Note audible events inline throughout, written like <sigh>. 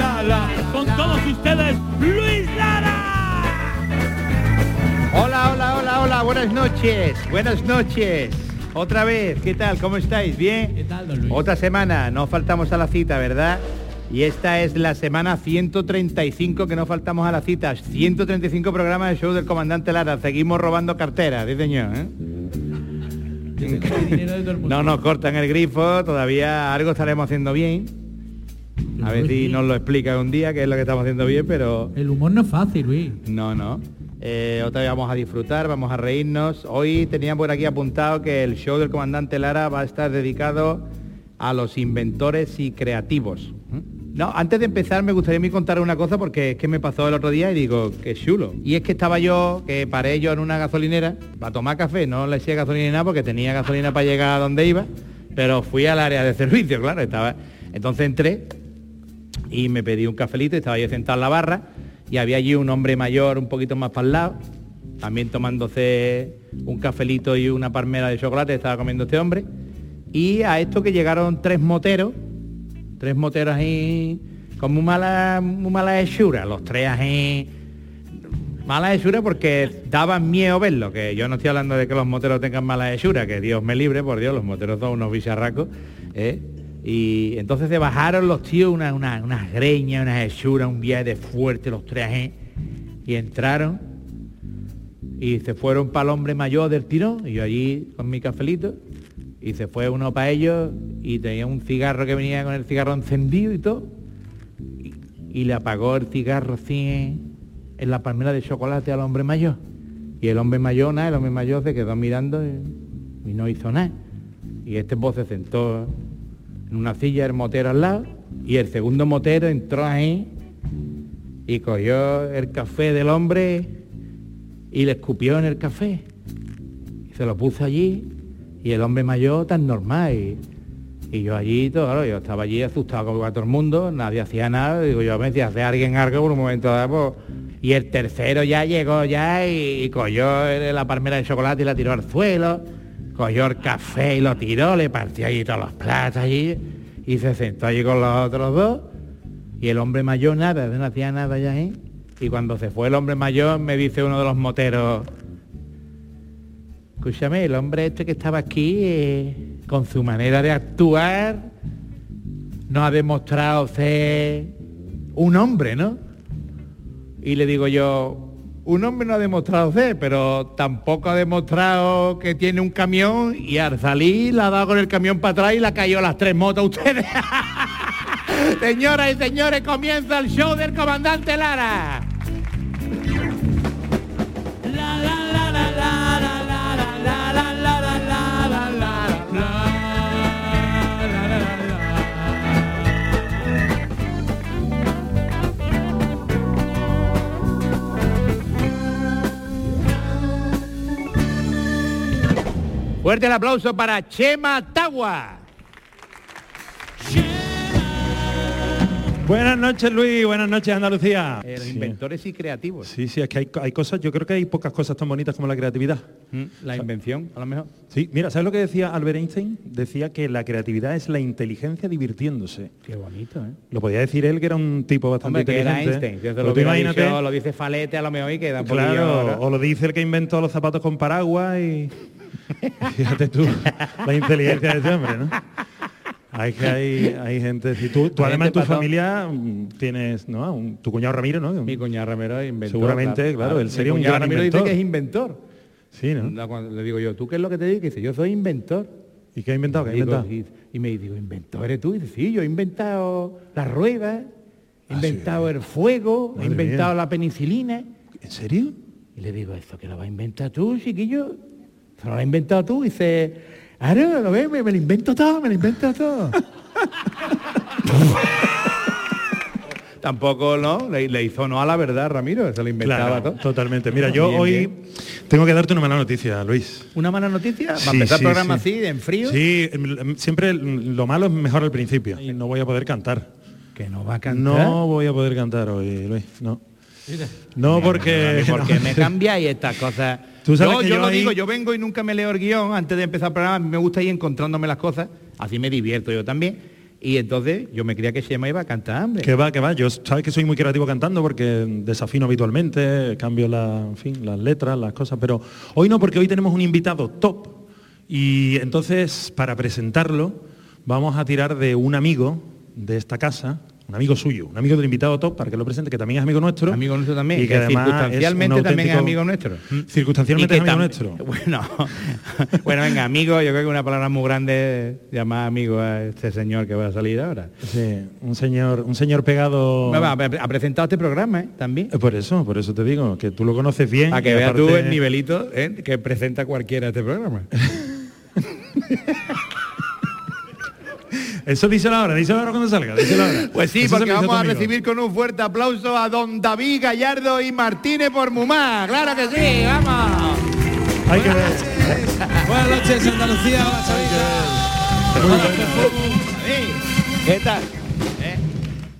la la la Con todos ustedes, Luis Lara. Hola, hola, hola, hola, buenas noches, buenas noches. Otra vez, ¿qué tal? ¿Cómo estáis? ¿Bien? ¿Qué tal, don Luis? Otra semana, no faltamos a la cita, ¿verdad? Y esta es la semana 135 que no faltamos a la cita. 135 programas de show del comandante Lara. Seguimos robando carteras, sí señor. ¿eh? No nos cortan el grifo, todavía algo estaremos haciendo bien. A ver si nos lo explica un día qué es lo que estamos haciendo bien, pero El humor no es fácil, Luis. no, no. Eh, otra vez vamos a disfrutar, vamos a reírnos. Hoy teníamos por aquí apuntado que el show del comandante Lara va a estar dedicado a los inventores y creativos. ¿Mm? No, antes de empezar me gustaría mí contar una cosa porque es que me pasó el otro día y digo, qué chulo. Y es que estaba yo, que paré yo en una gasolinera para tomar café, no le eché gasolina ni nada porque tenía gasolina para llegar a donde iba, pero fui al área de servicio, claro, estaba. Entonces entré y me pedí un cafelito, estaba yo sentado en la barra y había allí un hombre mayor un poquito más para el lado, también tomándose un cafelito y una palmera de chocolate, estaba comiendo este hombre. Y a esto que llegaron tres moteros, tres moteros ahí con muy mala, muy mala hechura, los tres ahí mala hechura porque daban miedo verlo, que yo no estoy hablando de que los moteros tengan mala hechura, que Dios me libre, por Dios, los moteros son unos bicharracos, ¿eh? Y entonces se bajaron los tíos unas una, unas greñas, unas hechuras, un viaje de fuerte, los ahí, y entraron y se fueron para el hombre mayor del tirón, y yo allí con mi cafelito, y se fue uno para ellos y tenía un cigarro que venía con el cigarro encendido y todo, y, le apagó el cigarro así en la palmera de chocolate al hombre mayor. Y el hombre mayor, nada, el hombre mayor se quedó mirando y, y no hizo nada. Y este pues se sentó en una silla el motero al lado y el segundo motero entró ahí y cogió el café del hombre y le escupió en el café. Y se lo puso allí y el hombre mayor tan normal. Y, y yo allí, todo, yo estaba allí asustado como todo el mundo, nadie hacía nada, digo yo, ver si hace alguien algo por un momento dado, pues, y el tercero ya llegó ya y, y cogió la palmera de chocolate y la tiró al suelo, cogió el café y lo tiró, le partió allí todos los platos allí, y se sentó allí con los otros dos, y el hombre mayor nada, no hacía nada ya ahí, y cuando se fue el hombre mayor me dice uno de los moteros, Escúchame, el hombre este que estaba aquí, eh, con su manera de actuar, no ha demostrado ser un hombre, ¿no? Y le digo yo, un hombre no ha demostrado ser, pero tampoco ha demostrado que tiene un camión y al salir la ha dado con el camión para atrás y la cayó las tres motos a ustedes. <laughs> Señoras y señores, comienza el show del comandante Lara. Fuerte el aplauso para Chema Tagua. Buenas noches Luis, buenas noches Andalucía. Eh, los Sí. inventores y creativos. Sí, sí, es que hay, hay cosas, yo creo que hay pocas cosas tan bonitas como la creatividad. Mm, La invención, a lo mejor. Sí, mira, ¿sabes lo que decía Albert Einstein? Decía que la creatividad es la inteligencia divirtiéndose. Qué bonito, ¿eh? Lo podía decir él, que era un tipo bastante Hombre, que era inteligente. Einstein. Pero lo, imagínate, dicho, lo dice Falete a lo mejor y queda un claro, o lo dice el que inventó los zapatos con paraguas y... <laughs> Fíjate tú, la inteligencia de ese hombre, ¿no? Hay que hay, hay gente, si tú, tú además tu patón. familia mm, tienes, ¿no? Un- tu cuñado Ramiro, ¿no? Mi cuñado Ramiro es inventor. Seguramente, claro, él Mi sería un gran Ramiro dice inventor. que es inventor. Sí, ¿no? Cuando le digo yo, ¿tú qué es lo que te digo? Dice, yo soy inventor. ¿Y qué ha inventado? ¿Qué ha inventado? y, y me digo, ¿inventor eres tú? Y dice, sí, yo he inventado la rueda, he Ah, inventado el fuego, he inventado mía. la penicilina. ¿En serio? Y le digo, ¿esto que lo vas a inventar tú, chiquillo? ¿Esto lo has inventado tú? Y dice, ahora lo ves, me, me lo invento todo, me lo invento todo. <laughs> tampoco no, le, le hizo no a la verdad, Ramiro, se lo inventaba Claro, todo. totalmente. Mira, yo Bien, hoy bien. tengo que darte una mala noticia, Luis. ¿Una mala noticia? ¿Va Sí, a empezar sí, el programa sí. así, en frío? Sí, em, siempre lo malo es mejor al principio. Y no voy a poder cantar. Que no va a cantar. No voy a poder cantar hoy, Luis. No. <laughs> No porque. porque no. me cambia y estas cosas. Tú sabes yo que yo yo lo ahí- digo, yo vengo y nunca me leo el guion antes de empezar el programa. A mí me gusta ir encontrándome las cosas, así me divierto yo también. Y entonces yo me creía que Shema iba a cantar, hombre. Que va, que va. Yo sabes que soy muy creativo cantando porque desafino habitualmente, cambio la, en fin, las letras, las cosas, pero hoy no, porque hoy tenemos un invitado top. Y entonces, para presentarlo, vamos a tirar de un amigo de esta casa, un amigo suyo, un amigo del invitado top, para que lo presente, que también es amigo nuestro. Amigo nuestro también, Y que, que además circunstancialmente es también es amigo nuestro. Circunstancialmente es amigo nuestro. <laughs> Bueno, <laughs> bueno, venga, amigo, yo creo que una palabra muy grande llamar amigo a este señor que va a salir ahora. Sí, un señor, un señor pegado. Ha presentado este programa ¿eh? también. Eh, Por eso, por eso te digo, que tú lo conoces bien. Para que veas tú el nivelito ¿eh? que presenta cualquiera este programa. <laughs> Eso díselo ahora, díselo ahora cuando salga, díselo ahora. Pues sí, Eso porque dice vamos a recibir con un fuerte aplauso a don David Gallardo y Martínez por Mumá. Claro que sí, vamos. Hay que ver. Buenas noches, Andalucía. Hola. ¿Qué tal?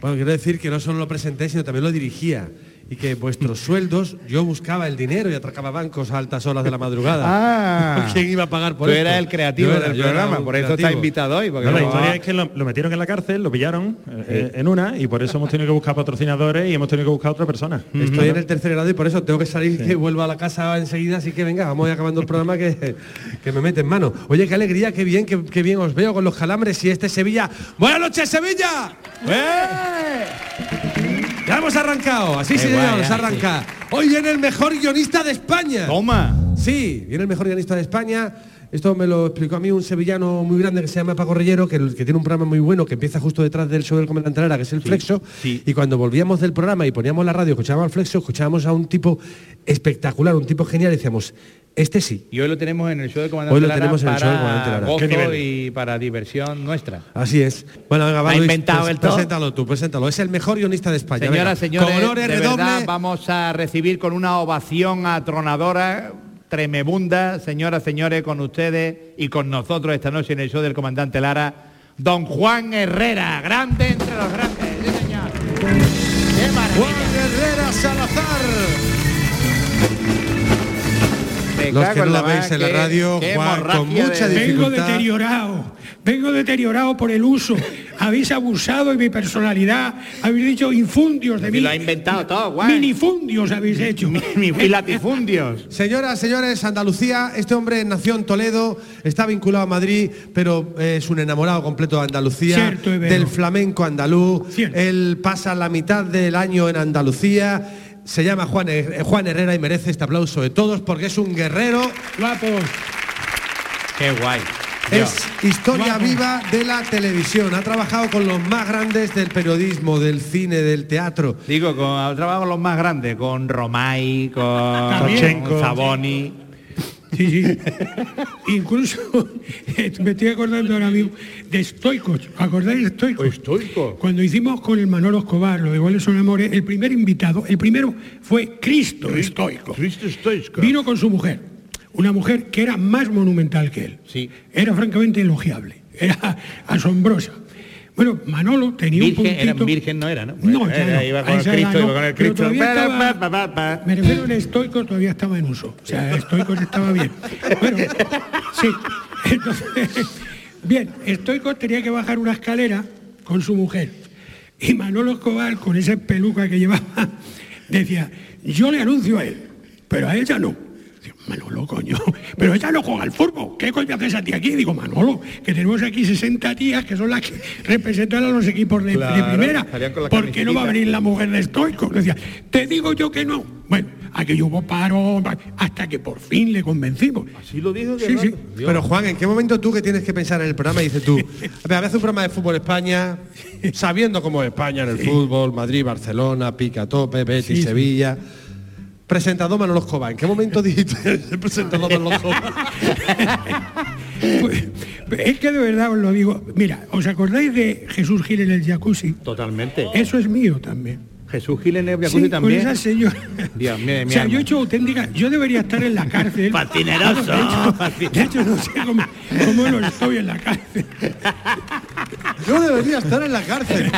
Bueno, quiero decir que no solo lo presenté, sino también lo dirigía. Y que vuestros <laughs> sueldos, yo buscaba el dinero y atracaba bancos a altas horas de la madrugada. Ah. <laughs> ¿Quién iba a pagar por Tú esto? eras el creativo era- del programa, por eso está invitado hoy. Porque No, la historia es que lo, lo metieron en la cárcel, lo pillaron eh, en una y por eso hemos tenido que buscar patrocinadores y hemos tenido que buscar a otra persona. Estoy en el tercer grado y por eso tengo que salir que vuelvo a la casa enseguida, así que venga, vamos a ir acabando el programa que, <laughs> que me mete en mano. Oye, qué alegría, qué bien, qué, qué bien os veo con los calambres y este Sevilla. ¡Buenas noches, Sevilla! ¡Eh! Hemos arrancado, así guay, señor, se arranca. Hoy viene el mejor guionista de España. Toma. Sí, viene el mejor guionista de España. Esto me lo explicó a mí un sevillano muy grande que se llama Paco Rellero, que, que tiene un programa muy bueno que empieza justo detrás del show del comandante Lara, que es el Flexo. sí. Y cuando volvíamos del programa y poníamos la radio, escuchábamos al Flexo, escuchábamos a un tipo espectacular, un tipo genial, y decíamos, este sí. Y hoy lo tenemos en el show del comandante Hoy lo Lara tenemos en el show del comandante Lara. gozo ¿Qué nivel? y para diversión nuestra. Así es. Bueno, venga, va, ¿Ha Luis, inventado el todo? Preséntalo tú, preséntalo. Es el mejor guionista de España. Señoras, señores, con honores, de redoble. verdad vamos a recibir con una ovación atronadora, tremebunda, señoras, señores, con ustedes y con nosotros esta noche en el show del comandante Lara, don Juan Herrera, grande entre los grandes, sí señor. ¡Qué maravilla! Juan Herrera Salazar. Me Los que no la veis en la radio, qué Juan, con mucha de- dificultad. Vengo deteriorado, vengo deteriorado por el uso. Habéis abusado de mi personalidad, habéis dicho infundios de Y mí. lo ha inventado todo, Juan. Minifundios habéis hecho. Mi latifundios. <laughs> Señoras, señores, Andalucía, este hombre nació en Toledo, está vinculado a Madrid, pero eh, es un enamorado completo de Andalucía, Cierto, del flamenco andaluz. Cierto. Él pasa la mitad del año en Andalucía. Se llama Juan, Her- Juan Herrera y merece este aplauso de todos porque es un guerrero, Guapos. Qué guay. es historia Guapo. viva de la televisión. Ha trabajado con los más grandes del periodismo, del cine, del teatro. Digo, con, trabajo los más grandes, con Romay, con, También. Sí, sí. Incluso <laughs> me estoy acordando ahora mismo de Stoicos. ¿Acordáis de Stoicos? Stoicos. Cuando hicimos con el Manolo Escobar, lo de Iguales son Amores, el primer invitado, el primero fue Cristo Stoico. Cristo Stoico. Vino con su mujer, una mujer que era más monumental que él. Sí. Era francamente elogiable, era asombrosa. Bueno, Manolo tenía un Virgen, puntito... era, virgen no era, ¿no? No, Era- ya no. iba con el Cristo, no, iba con el Cristo. estaba- pa, pa, pa. Me refiero al estoico, todavía estaba en uso. O sea, estoico estaba bien. Bueno, sí. Entonces, bien, estoico tenía que bajar una escalera con su mujer. Y Manolo Escobar, con esa peluca que llevaba, decía, yo le anuncio a él, pero a ella no. Manolo, coño, pero ella no juega al fútbol. ¿Qué coño haces a ti aquí? Digo, Manolo, que tenemos aquí 60 tías que son las que representan a los equipos de, primera. ¿Por qué no va a venir la mujer de estoico? Decía, te digo yo que no. Bueno, aquí hubo paro, hasta que por fin le convencimos. Así lo dijo. Sí, sí. Pero Juan, ¿en qué momento tú que tienes que pensar en el programa dices tú, <laughs> a ver, a hacer un programa de fútbol España, sabiendo cómo es España en el fútbol, Madrid, Barcelona, Pica Tope, Betis, Sí, sí. Sevilla. Presentador Manolo Escobar, ¿en qué momento dijiste <laughs> el presentador Manolo Escobar? <laughs> Pues, es que de verdad os lo digo. Mira, ¿os acordáis de Jesús Gil en el jacuzzi? Totalmente. Eso es mío también. Jesús Gil en el Sí, jacuzzi con también. esa señora. Dios mío, o sea, alma. yo he hecho auténtica. Yo debería estar en la cárcel. <laughs> Patineroso, De hecho, patineroso. de hecho, no sé cómo, cómo no estoy en la cárcel. Yo debería estar en la cárcel.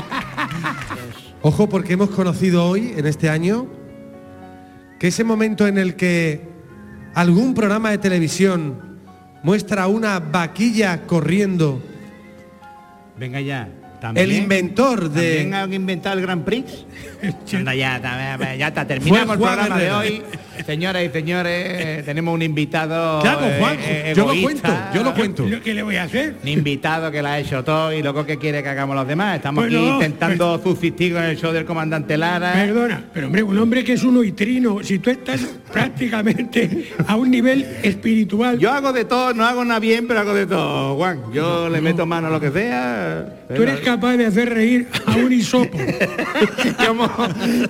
Ojo, porque hemos conocido hoy, en este año, que ese momento en el que algún programa de televisión muestra una vaquilla corriendo, Venga ya. ¿También? el inventor de... ¿También han inventado el Grand Prix? <laughs> Anda ya, ya está. Terminamos el programa de hoy. Señoras y señores, tenemos un invitado. ¿Qué hago, eh, Juan? eh, yo lo cuento, yo lo cuento. ¿Lo que le voy a hacer? Un invitado que la ha hecho todo y luego que quiere que hagamos los demás. Estamos Pues aquí no, intentando subsistir con el show del comandante Lara. Perdona, pero hombre, un hombre que es un oitrino, si tú estás prácticamente a un nivel espiritual. Yo hago de todo, no hago nada bien, pero hago de todo, Juan. Yo le meto mano a lo que sea. tú eres capaz de hacer reír a un hisopo. <laughs> yo, mo-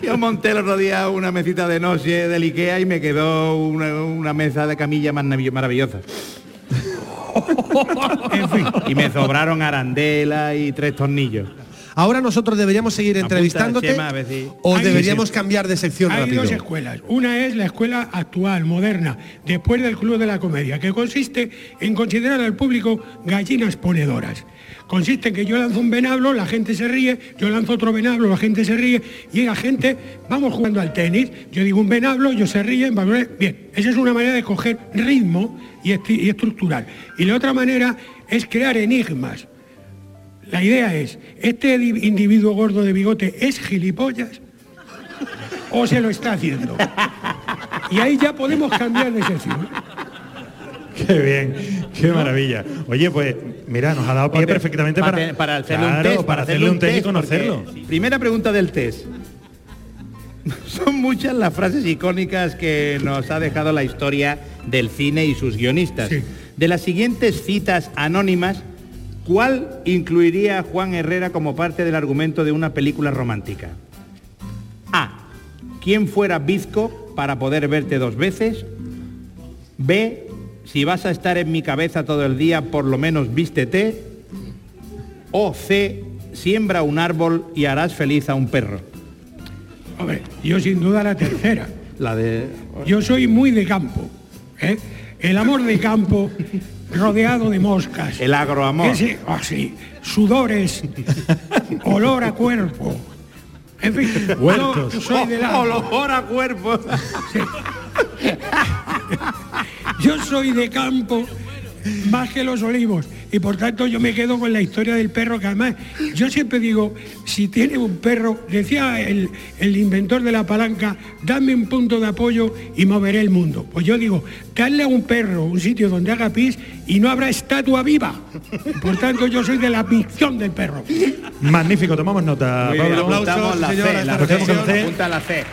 yo monté el otro día una mesita de noche del Ikea y me quedó una, una mesa de camilla maravillosa. <laughs> En fin. Y me sobraron arandelas y tres tornillos. Ahora nosotros deberíamos seguir Apunta, entrevistándote Chema, si- o Hay- deberíamos cambiar de sección Hay rápido. dos escuelas. Una es la escuela actual, moderna, después del Club de la Comedia, que consiste en considerar al público gallinas ponedoras. Consiste en que yo lanzo un venablo, la gente se ríe, yo lanzo otro venablo, la gente se ríe, y la gente, vamos jugando al tenis, yo digo un venablo, ellos se ríen, bien, esa es una manera de coger ritmo y, esti- y estructural. Y la otra manera es crear enigmas. La idea es, ¿este di- individuo gordo de bigote es gilipollas? ¿O se lo está haciendo? Y ahí ya podemos cambiar de sección. <laughs> Qué bien, qué maravilla. Oye, pues mira, nos ha dado pie perfectamente para, para hacerle un test, para hacerle un test y conocerlo. Primera pregunta del test. <laughs> Son muchas las frases icónicas que nos ha dejado la historia del cine y sus guionistas. Sí. De las siguientes citas anónimas, ¿cuál incluiría a Juan Herrera como parte del argumento de una película romántica? A. ¿Quién fuera bizco para poder verte dos veces? B. Si vas a estar en mi cabeza todo el día, por lo menos vístete. O C. Siembra un árbol y harás feliz a un perro. Hombre, yo sin duda la tercera. La de... Yo soy muy de campo. ¿eh? El amor de campo rodeado de moscas. El agroamor. Ese, ah, sí, sudores, olor a cuerpo. En fin, yo soy de la... Olor a cuerpo. Yo soy de campo más que los olivos y por tanto yo me quedo con la historia del perro que además yo siempre digo, si tiene un perro, decía el, el inventor de la palanca, dame un punto de apoyo y moveré el mundo. Pues yo digo, darle a un perro un sitio donde haga pis y no habrá estatua viva. Por tanto yo soy de la misión del perro. Magnífico, tomamos nota, Muy bien, Pablo. aplausos, la señora, la C.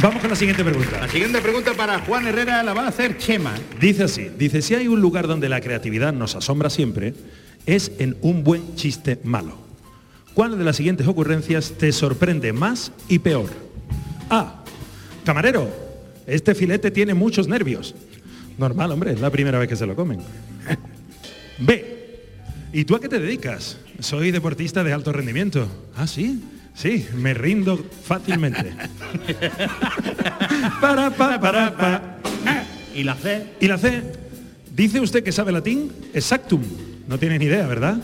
Vamos con la siguiente pregunta. La siguiente pregunta para Juan Herrera la va a hacer Chema. Dice así, dice, si hay un lugar donde la creatividad nos asombra siempre, es en un buen chiste malo. ¿Cuál de las siguientes ocurrencias te sorprende más y peor? A. Camarero, este filete tiene muchos nervios. Normal, hombre, es la primera vez que se lo comen. <laughs> B. ¿Y tú a qué te dedicas? Soy deportista de alto rendimiento. Ah, sí. Sí, me rindo fácilmente. <laughs> para, pa, para, pa. ¿Y la C? Y la C, dice usted que sabe latín, exactum. No tiene ni idea, ¿verdad?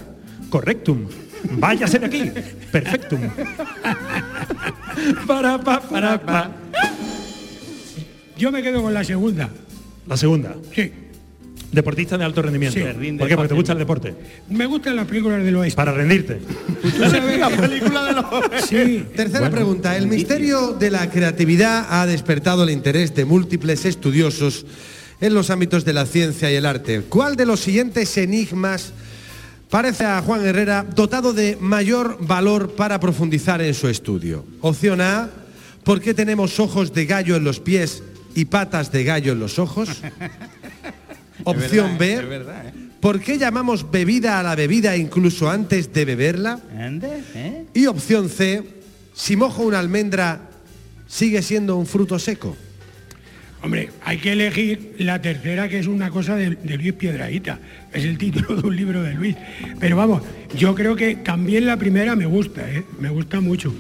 Correctum. Váyase de aquí. Perfectum. <laughs> Para, pa, para, pa. Yo me quedo con la segunda. La segunda, Sí. Deportista de alto rendimiento. Sí. ¿Por qué? Porque te gusta el deporte. Me gustan las películas del oeste. Para rendirte. Tú sabes- <laughs> La película de los... Sí, Tercera pregunta. El misterio de la creatividad ha despertado el interés de múltiples estudiosos en los ámbitos de la ciencia y el arte. ¿Cuál de los siguientes enigmas parece a Juan Herrera dotado de mayor valor para profundizar en su estudio? Opción A, ¿por qué tenemos ojos de gallo en los pies y patas de gallo en los ojos? Opción B, Es verdad, ¿eh? ¿por qué llamamos bebida a la bebida incluso antes de beberla? ¿eh? Y opción C, si mojo una almendra, sigue siendo un fruto seco. hombre, hay hay que elegir la tercera, que es una cosa de, de Luis Piedraíta. Es el título de un libro de Luis. Pero vamos, yo creo que también la primera me gusta, ¿eh? me gusta mucho.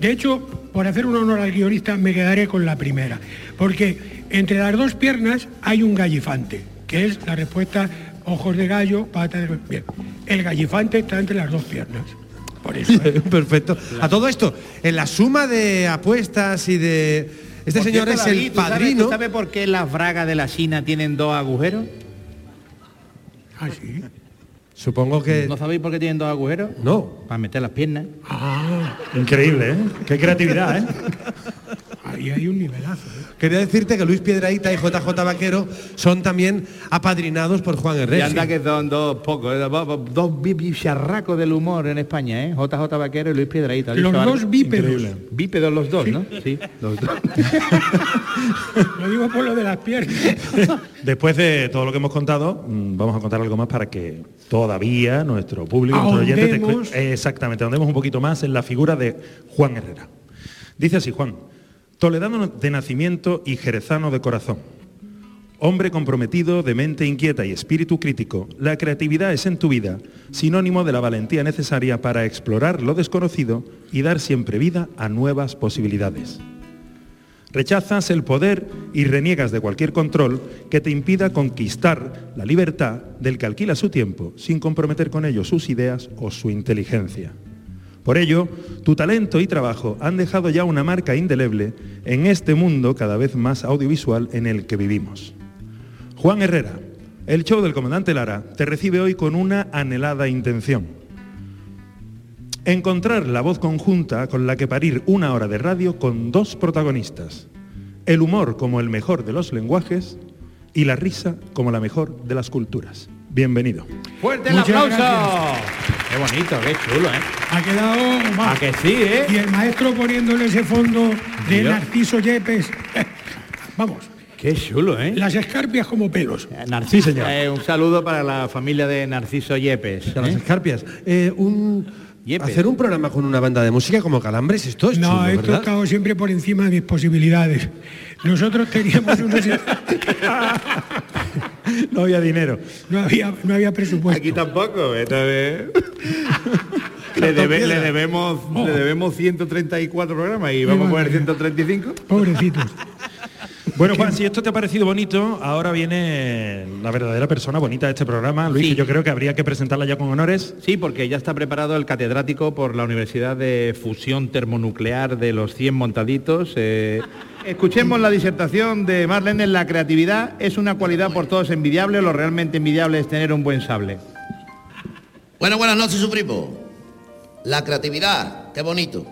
De hecho, por hacer un honor al guionista, me quedaré con la primera. Porque entre las dos piernas hay un gallifante, que es la respuesta ojos de gallo, patas de... Bien, el gallifante está entre las dos piernas. Por eso. ¿eh? <laughs> Perfecto. A todo esto, en la suma de apuestas y de... Este señor es David, el ¿tú sabes- padrino. ¿Tú sabes por qué las bragas de la China tienen dos agujeros? Ah, sí. Supongo que... ¿No sabéis por qué tienen dos agujeros? No. Para meter las piernas. Ah, Increíble, ¿eh? Qué creatividad, ¿eh? <laughs> ahí hay un nivelazo. ¿eh? Quería decirte que Luis Piedraíta y JJ Vaquero son también apadrinados por Juan Y Herrera. anda que son dos pocos, eh, dos- dos bicharracos del humor en España, ¿eh? JJ Vaquero y Luis Piedraíta. Los dos bípedos. Bípedos los dos, ¿no? Sí, los dos. <laughs> Lo digo por lo de las piernas. <laughs> Después de todo lo que hemos contado, mm, vamos a contar algo más para que todavía nuestro público, nuestro oyente, te exactamente, ahondemos un poquito más en la figura de Juan Herrera. Dice así Juan, toledano de nacimiento y jerezano de corazón. Hombre comprometido, de mente inquieta y espíritu crítico, la creatividad es en tu vida sinónimo de la valentía necesaria para explorar lo desconocido y dar siempre vida a nuevas posibilidades. Rechazas el poder y reniegas de cualquier control que te impida conquistar la libertad del que alquila su tiempo sin comprometer con ello sus ideas o su inteligencia. Por ello, tu talento y trabajo han dejado ya una marca indeleble en este mundo cada vez más audiovisual en el que vivimos. Juan Herrera, el show del comandante Lara te recibe hoy con una anhelada intención. Encontrar la voz conjunta con la que parir una hora de radio con dos protagonistas. El humor como el mejor de los lenguajes y la risa como la mejor de las culturas. Bienvenido. ¡Fuerte el Muchas aplauso! Qué bonito, qué chulo, ¿eh? Ha quedado ¿A más. que sí, eh? Y el maestro poniéndole ese fondo de. Narciso Yepes. <laughs> Vamos, Qué chulo, ¿eh? las escarpias como pelos. Narciso, eh, un saludo para la familia de Narciso Yepes. De las ¿eh? escarpias. Eh, un, Yepes. hacer un programa con una banda de música como Calambres, esto es No, chulo, esto ha ¿verdad? estado siempre por encima de mis posibilidades. Nosotros teníamos <laughs> unos... <laughs> <laughs> No había dinero. No había, no había presupuesto. Aquí tampoco, esta vez. <laughs> le, debe- le debemos, le debemos 134 programas y vamos a poner 135. Pobrecitos. <laughs> Bueno, Juan, si esto te ha parecido bonito, ahora viene la verdadera persona bonita de este programa, Luis, Sí. que yo creo que habría que presentarla ya con honores. Sí, porque ya está preparado el catedrático por la Universidad de Fusión Termonuclear de los 100 montaditos. eh. Escuchemos la disertación de Marlene. La creatividad es una cualidad por todos envidiable. Lo realmente envidiable es tener un buen sable. Bueno, buenas noches, su primo. La creatividad, qué bonito.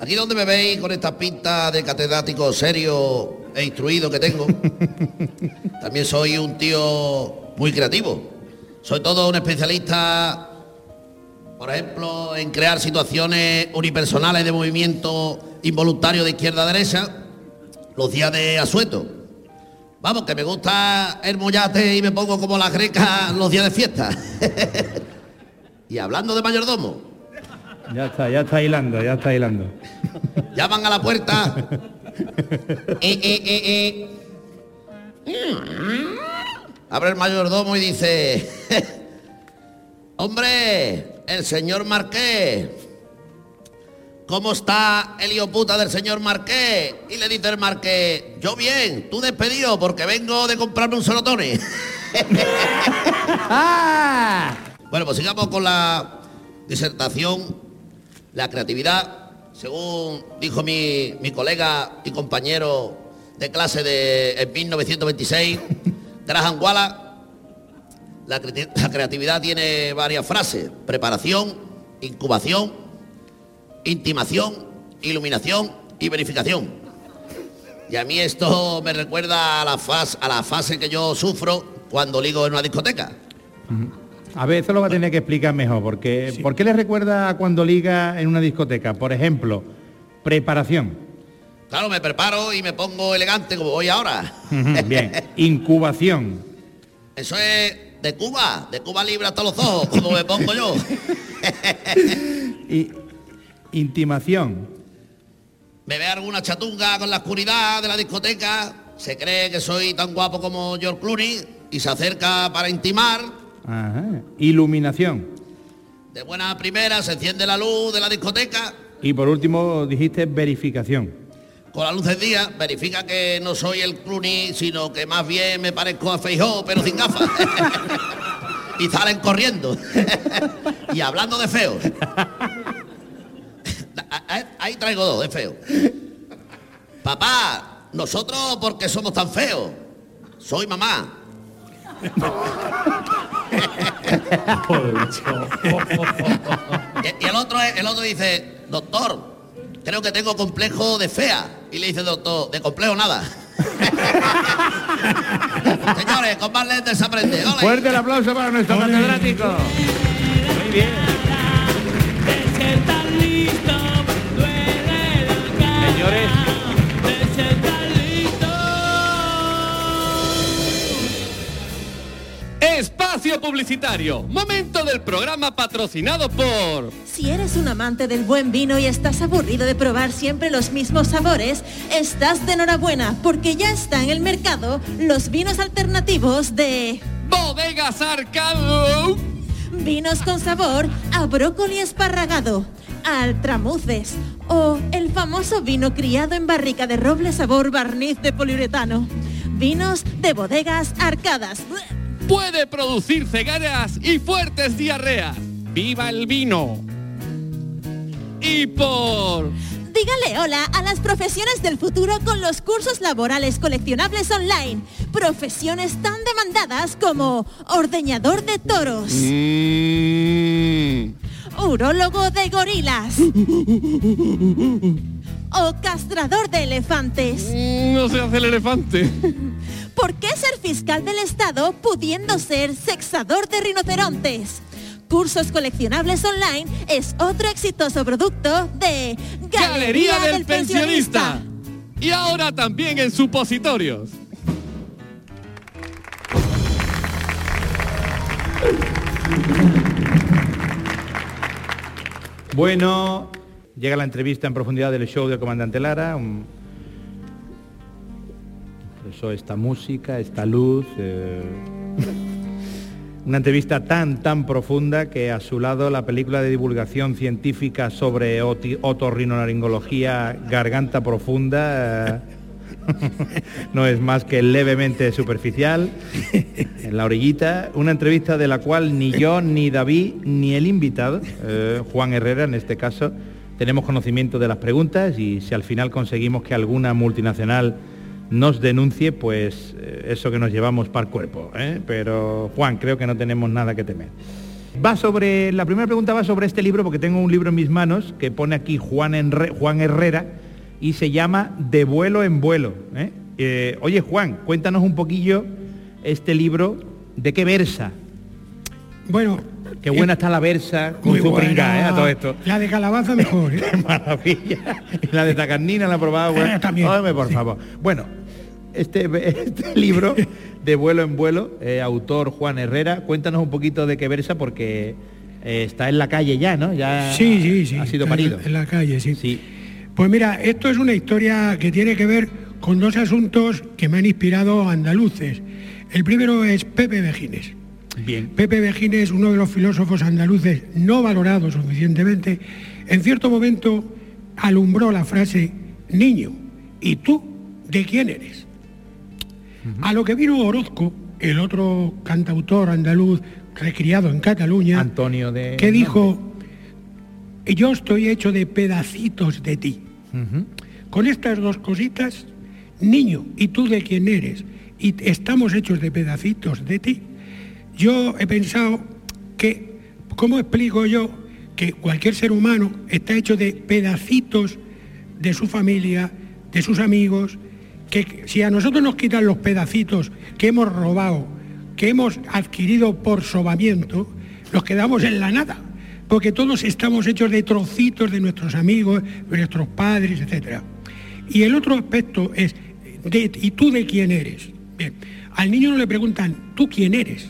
Aquí donde me veis con esta pinta de catedrático serio e instruido que tengo, <laughs> también soy un tío muy creativo. Soy todo un especialista, por ejemplo, en crear situaciones unipersonales de movimiento involuntario de izquierda a derecha, los días de asueto. Vamos, que me gusta el mollate y me pongo como la greca los días de fiesta. <laughs> y hablando de mayordomo, Ya está, ya está hilando, ya está hilando. llaman a la puerta. Eh, eh, eh. Abre el mayordomo y dice, <laughs> hombre, el señor Marqués, ¿cómo está el hijo puta del señor Marqués? Y le dice el Marqués, yo bien, tú despedido porque vengo de comprarme un solotone. <laughs> Bueno, pues sigamos con la disertación, la creatividad, según dijo mi, mi colega y compañero de clase de en 1926, <laughs> Graham Wallace, la, la creatividad tiene varias frases, preparación, incubación, intimación, iluminación y verificación. Y a mí esto me recuerda a la, fase, a la fase que yo sufro cuando ligo en una discoteca. A ver, eso lo va a tener que explicar mejor, porque ¿por qué le recuerda a cuando liga en una discoteca? Por ejemplo, preparación. Claro, me preparo y me pongo elegante como voy ahora. Bien. <laughs> Incubación. Eso es de Cuba, de Cuba libre hasta los ojos, como me pongo yo. <laughs> Y intimación. Me ve alguna chatunga con la oscuridad de la discoteca se cree que soy tan guapo como George Clooney y se acerca para intimar. Ajá. Iluminación. De buena primera se enciende la luz de la discoteca. Y por último dijiste verificación. Con la luz del día verifica que no soy el Clooney, sino que más bien me parezco a Feijó, pero sin gafas. <laughs> <laughs> y salen corriendo. <laughs> y hablando de feos. Ahí- traigo dos de feo. Papá, nosotros porque somos tan feos. Soy mamá. <laughs> y, y el otro el otro dice, doctor, creo que tengo complejo de fea. Y le dice doctor, de complejo nada. <laughs> Señores, con más lentes se aprende. ¡Ole! Fuerte el aplauso para nuestro catedrático. Muy bien. Señores, Espacio publicitario. Momento del programa patrocinado por... Si eres un amante del buen vino y estás aburrido de probar siempre los mismos sabores, estás de enhorabuena porque ya está en el mercado los vinos alternativos de Bodegas Arcado. vinos con sabor a brócoli esparragado, a altramuces o el famoso vino criado en barrica de roble sabor barniz de poliuretano. Vinos de bodegas arcadas. Puede producir cegaras y fuertes diarreas. ¡Viva el vino! Y por... Dígale hola a las profesiones del futuro con los cursos laborales coleccionables online. Profesiones tan demandadas como ordeñador de toros, Mm. Urólogo de gorilas <laughs> o castrador de elefantes. Mm, No se hace el elefante. ¿Por qué ser fiscal del Estado pudiendo ser sexador de rinocerontes? Cursos coleccionables online es otro exitoso producto de Galería del Pensionista. Y ahora también en supositorios. <laughs> bueno, llega la entrevista en profundidad del show del comandante Lara. eso esta música, esta luz. eh, <laughs> Una entrevista tan, tan profunda que a su lado la película de divulgación científica sobre otorrinolaringología Garganta Profunda eh, <laughs> no es más que levemente superficial, en la orillita. Una entrevista de la cual ni yo, ni David, ni el invitado, eh, Juan Herrera en este caso, tenemos conocimiento de las preguntas y si al final conseguimos que alguna multinacional nos denuncie, pues eh, eso que nos llevamos para el cuerpo. ¿eh? Pero Juan, creo que no tenemos nada que temer. Va sobre, la primera pregunta va sobre este libro, porque tengo un libro en mis manos que pone aquí Juan, Herrera y se llama De vuelo en vuelo. ¿eh? Eh, oye Juan, cuéntanos un poquillo este libro, ¿de qué versa? Bueno, Qué buena está la versa con muy su buena. ¿eh? a todo esto. La de calabaza mejor. ¿eh? <laughs> Maravilla. La de Tacarnina la he probado. Bueno, Eh, también. Óyeme, por favor. Bueno, este, este <laughs> libro de vuelo en vuelo, eh, autor Juan Herrera, cuéntanos un poquito de qué versa porque eh, está en la calle ya, ¿no? Ya Sí, sí, sí. ha sido parido. En la calle, sí. Sí. Pues mira, esto es una historia que tiene que ver con dos asuntos que me han inspirado andaluces. El primero es Pepe Vejines. Bien. Pepe Vejines, uno de los filósofos andaluces no valorados suficientemente, en cierto momento alumbró la frase, niño, ¿y tú de quién eres? A lo que vino Orozco, el otro cantautor andaluz recriado en Cataluña, Antonio de... que dijo, yo estoy hecho de pedacitos de ti. Con estas dos cositas, niño, ¿y tú de quién eres? Y estamos hechos de pedacitos de ti. Yo he pensado que, ¿cómo explico yo que cualquier ser humano está hecho de pedacitos de su familia, de sus amigos, que si a nosotros nos quitan los pedacitos que hemos robado, que hemos adquirido por sobamiento, nos quedamos en la nada, porque todos estamos hechos de trocitos de nuestros amigos, de nuestros padres, etc. Y el otro aspecto es, de- ¿y tú de quién eres? Bien, al niño no le preguntan, ¿tú quién eres?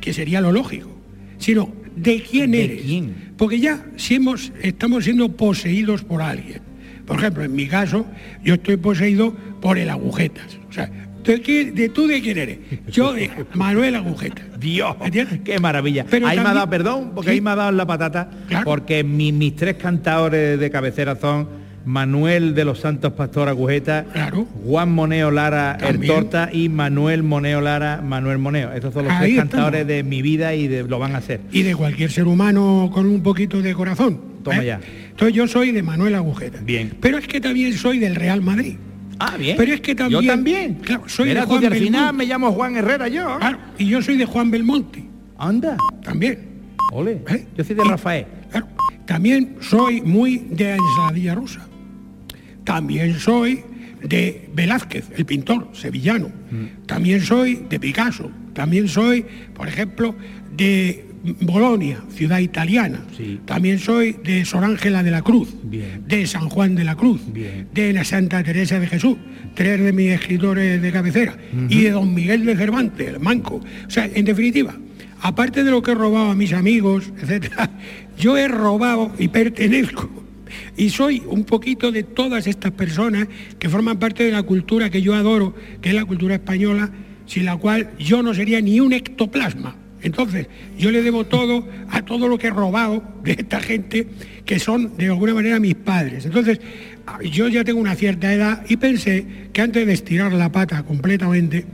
Que sería lo lógico, sino, ¿de quién ¿De eres? quién? Porque ya si hemos, estamos siendo poseídos por alguien, Por ejemplo, en mi caso, yo estoy poseído por el agujetas. O sea, ¿de, qué- de tú de quién eres? Yo de <laughs> Manuel Agujetas. Dios, ¿Entiendes? qué maravilla. Pero ahí me ha dado, perdón, porque Sí. ahí me ha dado la patata, Claro. porque mi- mis tres cantadores de cabecera son Manuel de los Santos Pastor Agujeta, Claro. Juan Moneo Lara El También. Torta y Manuel Moneo Lara Manuel Moneo. Estos son los Ahí tres estamos. cantadores de mi vida y de, lo van a hacer. y de cualquier ser humano con un poquito de corazón. ¿eh? Toma ya. Entonces yo soy de Manuel Agujeta. Bien. Pero es que también soy del Real Madrid. Ah, bien. Pero es que también- Yo también. Claro, soy Mira de tú Juan que al final me llamo Juan Herrera yo. Claro, y yo soy de Juan Belmonte. Anda. También. Ole. ¿eh? Yo soy de Y- Rafael. Claro, también soy muy de ensaladilla rusa. También soy de Velázquez, el pintor sevillano. Mm. También soy de Picasso. También soy, por ejemplo, de Bolonia, ciudad italiana. Sí. También soy de Sor Ángela de la Cruz, Bien. de San Juan de la Cruz, Bien. de la Santa Teresa de Jesús, tres de mis escritores de cabecera, y de Don Miguel de Cervantes, el manco. O sea, en definitiva, aparte de lo que he robado a mis amigos, <laughs> etcétera, yo he robado y pertenezco. Y soy un poquito de todas estas personas que forman parte de la cultura que yo adoro, que es la cultura española, sin la cual yo no sería ni un ectoplasma. Entonces, yo le debo todo a todo lo que he robado de esta gente que son de alguna manera mis padres. Entonces, yo ya tengo una cierta edad y pensé que antes de estirar la pata completamente,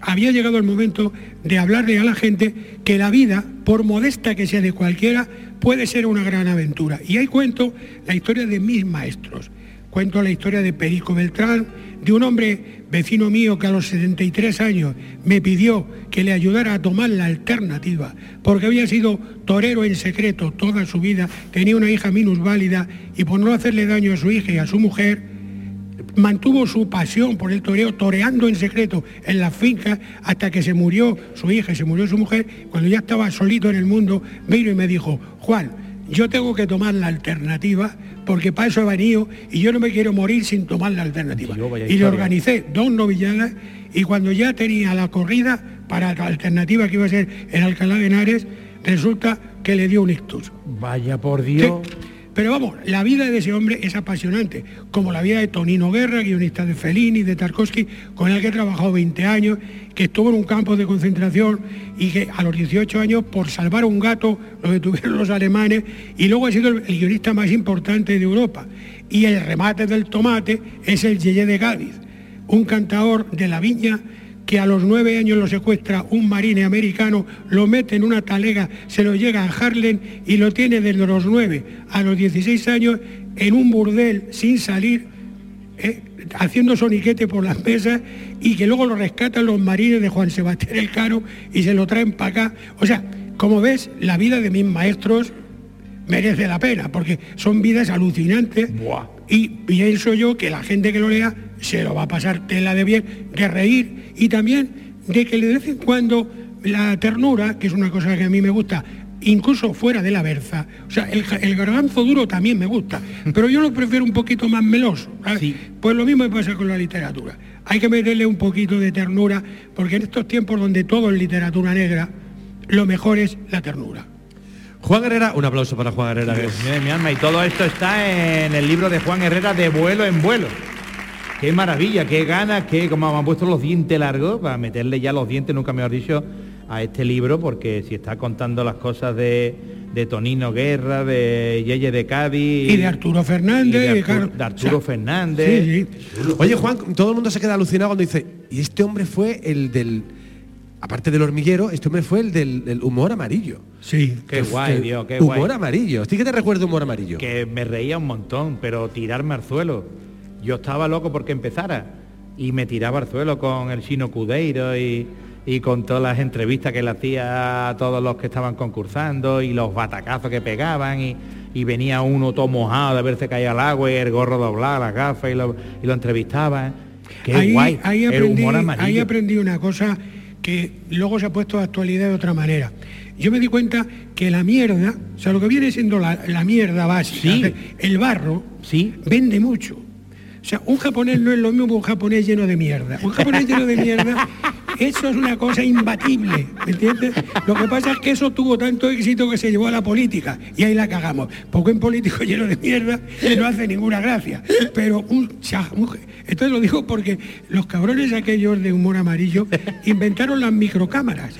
había llegado el momento de hablarle a la gente que la vida, por modesta que sea de cualquiera, puede ser una gran aventura. Y ahí cuento la historia de mis maestros. Cuento la historia de Perico Beltrán, de un hombre vecino mío que a los 73 años me pidió que le ayudara a tomar la alternativa, porque había sido torero en secreto toda su vida, tenía una hija minusválida y por no hacerle daño a su hija y a su mujer, mantuvo su pasión por el toreo toreando en secreto en las fincas hasta que se murió su hija y se murió su mujer. Cuando ya estaba solito en el mundo, vino y me dijo, Juan, yo tengo que tomar la alternativa porque para eso he venido y yo no me quiero morir sin tomar la alternativa. Vaya y le organicé dos novilladas y cuando ya tenía la corrida para la alternativa que iba a ser en Alcalá de Henares, resulta que le dio un ictus. Vaya por Sí. Pero vamos, la vida de ese hombre es apasionante, como la vida de Tonino Guerra, guionista de Fellini, de Tarkovsky, con el que he trabajado 20 años, que estuvo en un campo de concentración y que a los 18 años, por salvar a un gato, lo detuvieron los alemanes, y luego ha sido el, el guionista más importante de Europa. Y el remate del tomate es el Yeye de Cádiz, un cantador de la viña que a los nueve años lo secuestra un marine americano, lo mete en una talega, se lo llega a Harlem y lo tiene desde los nueve a los 16 años en un burdel sin salir, eh, haciendo soniquete por las mesas y que luego lo rescatan los marines de Juan Sebastián Elcano y se lo traen para acá. O sea, como ves, la vida de mis maestros merece la pena, porque son vidas alucinantes Buah. y pienso yo que la gente que lo lea se lo va a pasar tela de bien, de reír y también de que de vez en cuando la ternura, que es una cosa que a mí me gusta, incluso fuera de la berza, o sea, el, el garbanzo duro también me gusta, pero yo lo prefiero un poquito más meloso. Sí. Pues lo mismo me pasa con la literatura. Hay que meterle un poquito de ternura, porque en estos tiempos donde todo es literatura negra, lo mejor es la ternura. Juan Herrera, un aplauso para Juan Herrera. que- mi alma. Y todo esto está en el libro de Juan Herrera de vuelo en vuelo. Qué maravilla, qué ganas, qué como me han puesto los dientes largos, para meterle ya los dientes, nunca mejor dicho, a este libro, porque si está contando las cosas de, de Tonino Guerra, de Yeye de Cádiz. Y de Arturo Fernández, y de y Artur- claro, de Arturo o sea, Fernández. Sí, sí. Oye, Juan, todo el mundo se queda alucinado cuando dice, y este hombre fue el del, aparte del hormiguero, este hombre fue el del, del humor amarillo. Sí. Qué guay, Dios, qué humor guay. amarillo. ¿A ti qué te recuerda humor amarillo? que me reía un montón, pero tirarme al suelo. Yo estaba loco porque empezara y me tiraba al suelo con el chino Cudeiro y, y con todas las entrevistas que le hacía a todos los que estaban concursando y los batacazos que pegaban y, y venía uno todo mojado de haberse caído al agua y el gorro doblado, las gafas y lo, y lo entrevistaban. Qué ahí, guay, ahí el aprendí, humor amarillo. ahí aprendí una cosa que luego se ha puesto de actualidad de otra manera. Yo me di cuenta que la mierda, o sea, lo que viene siendo la, la mierda básica, Sí. el barro, Sí. vende mucho. O sea, un japonés no es lo mismo que un japonés lleno de mierda. Un japonés lleno de mierda, <laughs> eso es una cosa imbatible, ¿me entiendes? Lo que pasa es que eso tuvo tanto éxito que se llevó a la política y ahí la cagamos. Porque un político <laughs> lleno de mierda no hace ninguna gracia. Pero un, un- entonces lo digo porque los cabrones aquellos de humor amarillo inventaron las microcámaras.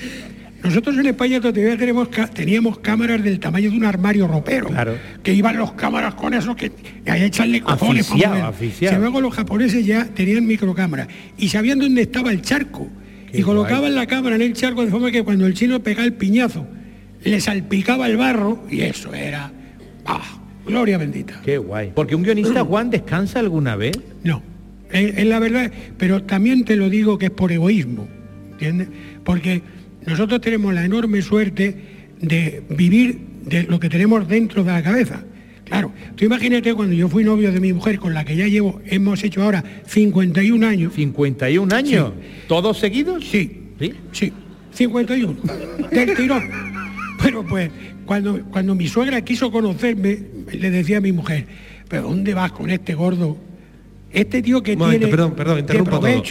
Nosotros en España todavía tenemos teníamos cámaras del tamaño de un armario ropero. Claro. Que iban los cámaras con eso que que echarle cojones para Aficiado. Si luego los japoneses ya tenían microcámaras y sabían dónde estaba el charco. Qué y colocaban la cámara en el charco de forma que cuando el chino pegaba el piñazo, le salpicaba el barro y eso era. ¡Ah! Gloria bendita. Qué guay. Porque un guionista, <clears throat> Juan, descansa alguna vez. No, es, es la verdad, pero también te lo digo que es por egoísmo, ¿entiendes? Porque nosotros tenemos la enorme suerte de vivir de lo que tenemos dentro de la cabeza. Claro, tú imagínate cuando yo fui novio de mi mujer, con la que ya llevo, hemos hecho ahora 51 años. 51 años. ¿Todos seguidos? Sí, ¿Sí? sí, 51, del tirón. Pero pues, cuando, cuando mi suegra quiso conocerme, le decía a mi mujer, ¿pero dónde vas con este gordo? Este tío que Un momento, tiene perdón, perdón, interrumpo todo.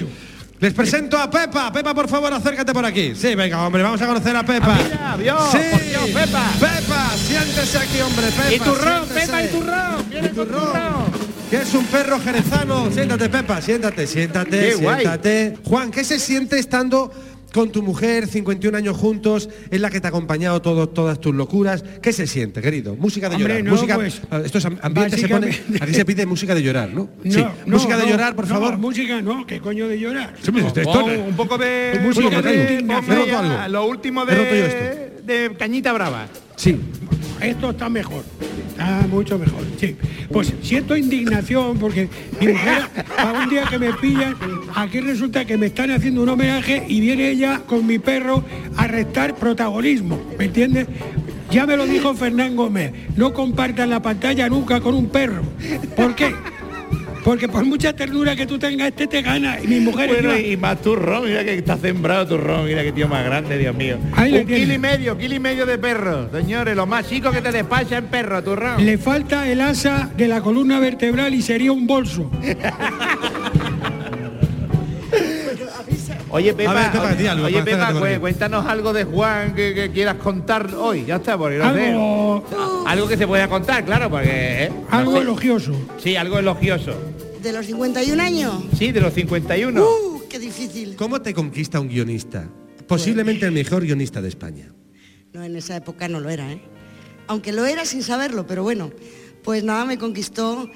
Provecho". Les presento a Pepa. Pepa, por favor, acércate por aquí. Sí, venga, hombre, vamos a conocer a Pepa. Ah, mira, Dios, sí. por Dios, Pepa. Pepa, siéntese aquí, hombre, Pepa. Y turrón, siéntese. Pepa, y turrón. Viene Y con turrón. turrón. Que es un perro jerezano. Siéntate, Pepa, siéntate, siéntate, Qué guay. siéntate. Juan, ¿qué se siente estando con tu mujer, 51 años juntos, es la que te ha acompañado todo, todas tus locuras? ¿Qué se siente, querido? Música de Hombre, llorar. no, música, pues, Ah, esto es am- ambiente se pone, aquí se pide música de llorar, ¿no? No, sí. no, música de llorar, por no, favor. música no, ¿qué coño de llorar? Sí, pues, un poco de Música poco de de- ya algo. Lo último de, de Cañita Brava. Sí. Esto está mejor, está mucho mejor. Sí. Pues siento indignación porque mi mujer, a un día que me pillan, aquí resulta que me están haciendo un homenaje y viene ella con mi perro a restar protagonismo, ¿me entiendes? Ya me lo dijo Fernán Gómez, no compartan la pantalla nunca con un perro. ¿Por qué? Porque por mucha ternura que tú tengas, este te gana. Y mi mujer Bueno, y más turrón, mira que está sembrado turrón, mira qué tío más grande, Dios mío. Ahí un kilo y medio, kilo y medio de perro, señores, lo más chico que te despacha en perro, turrón. le falta el asa de la columna vertebral y sería un bolso. <laughs> Oye, Pepa, A ver, Pepa, oye, algo, Pepa, aquí. cuéntanos algo de Juan que, que quieras contar hoy, ya está, porque no sé. Algo, Algo que se pueda contar, claro, porque... ¿eh? No algo sé. elogioso. Sí, algo elogioso. ¿De los 51 años? Sí, de los 51. ¡Uh, qué difícil! ¿Cómo te conquista un guionista? Posiblemente el mejor guionista de España. No, en esa época no lo era, ¿eh? Aunque lo era sin saberlo, pero bueno, pues nada, me conquistó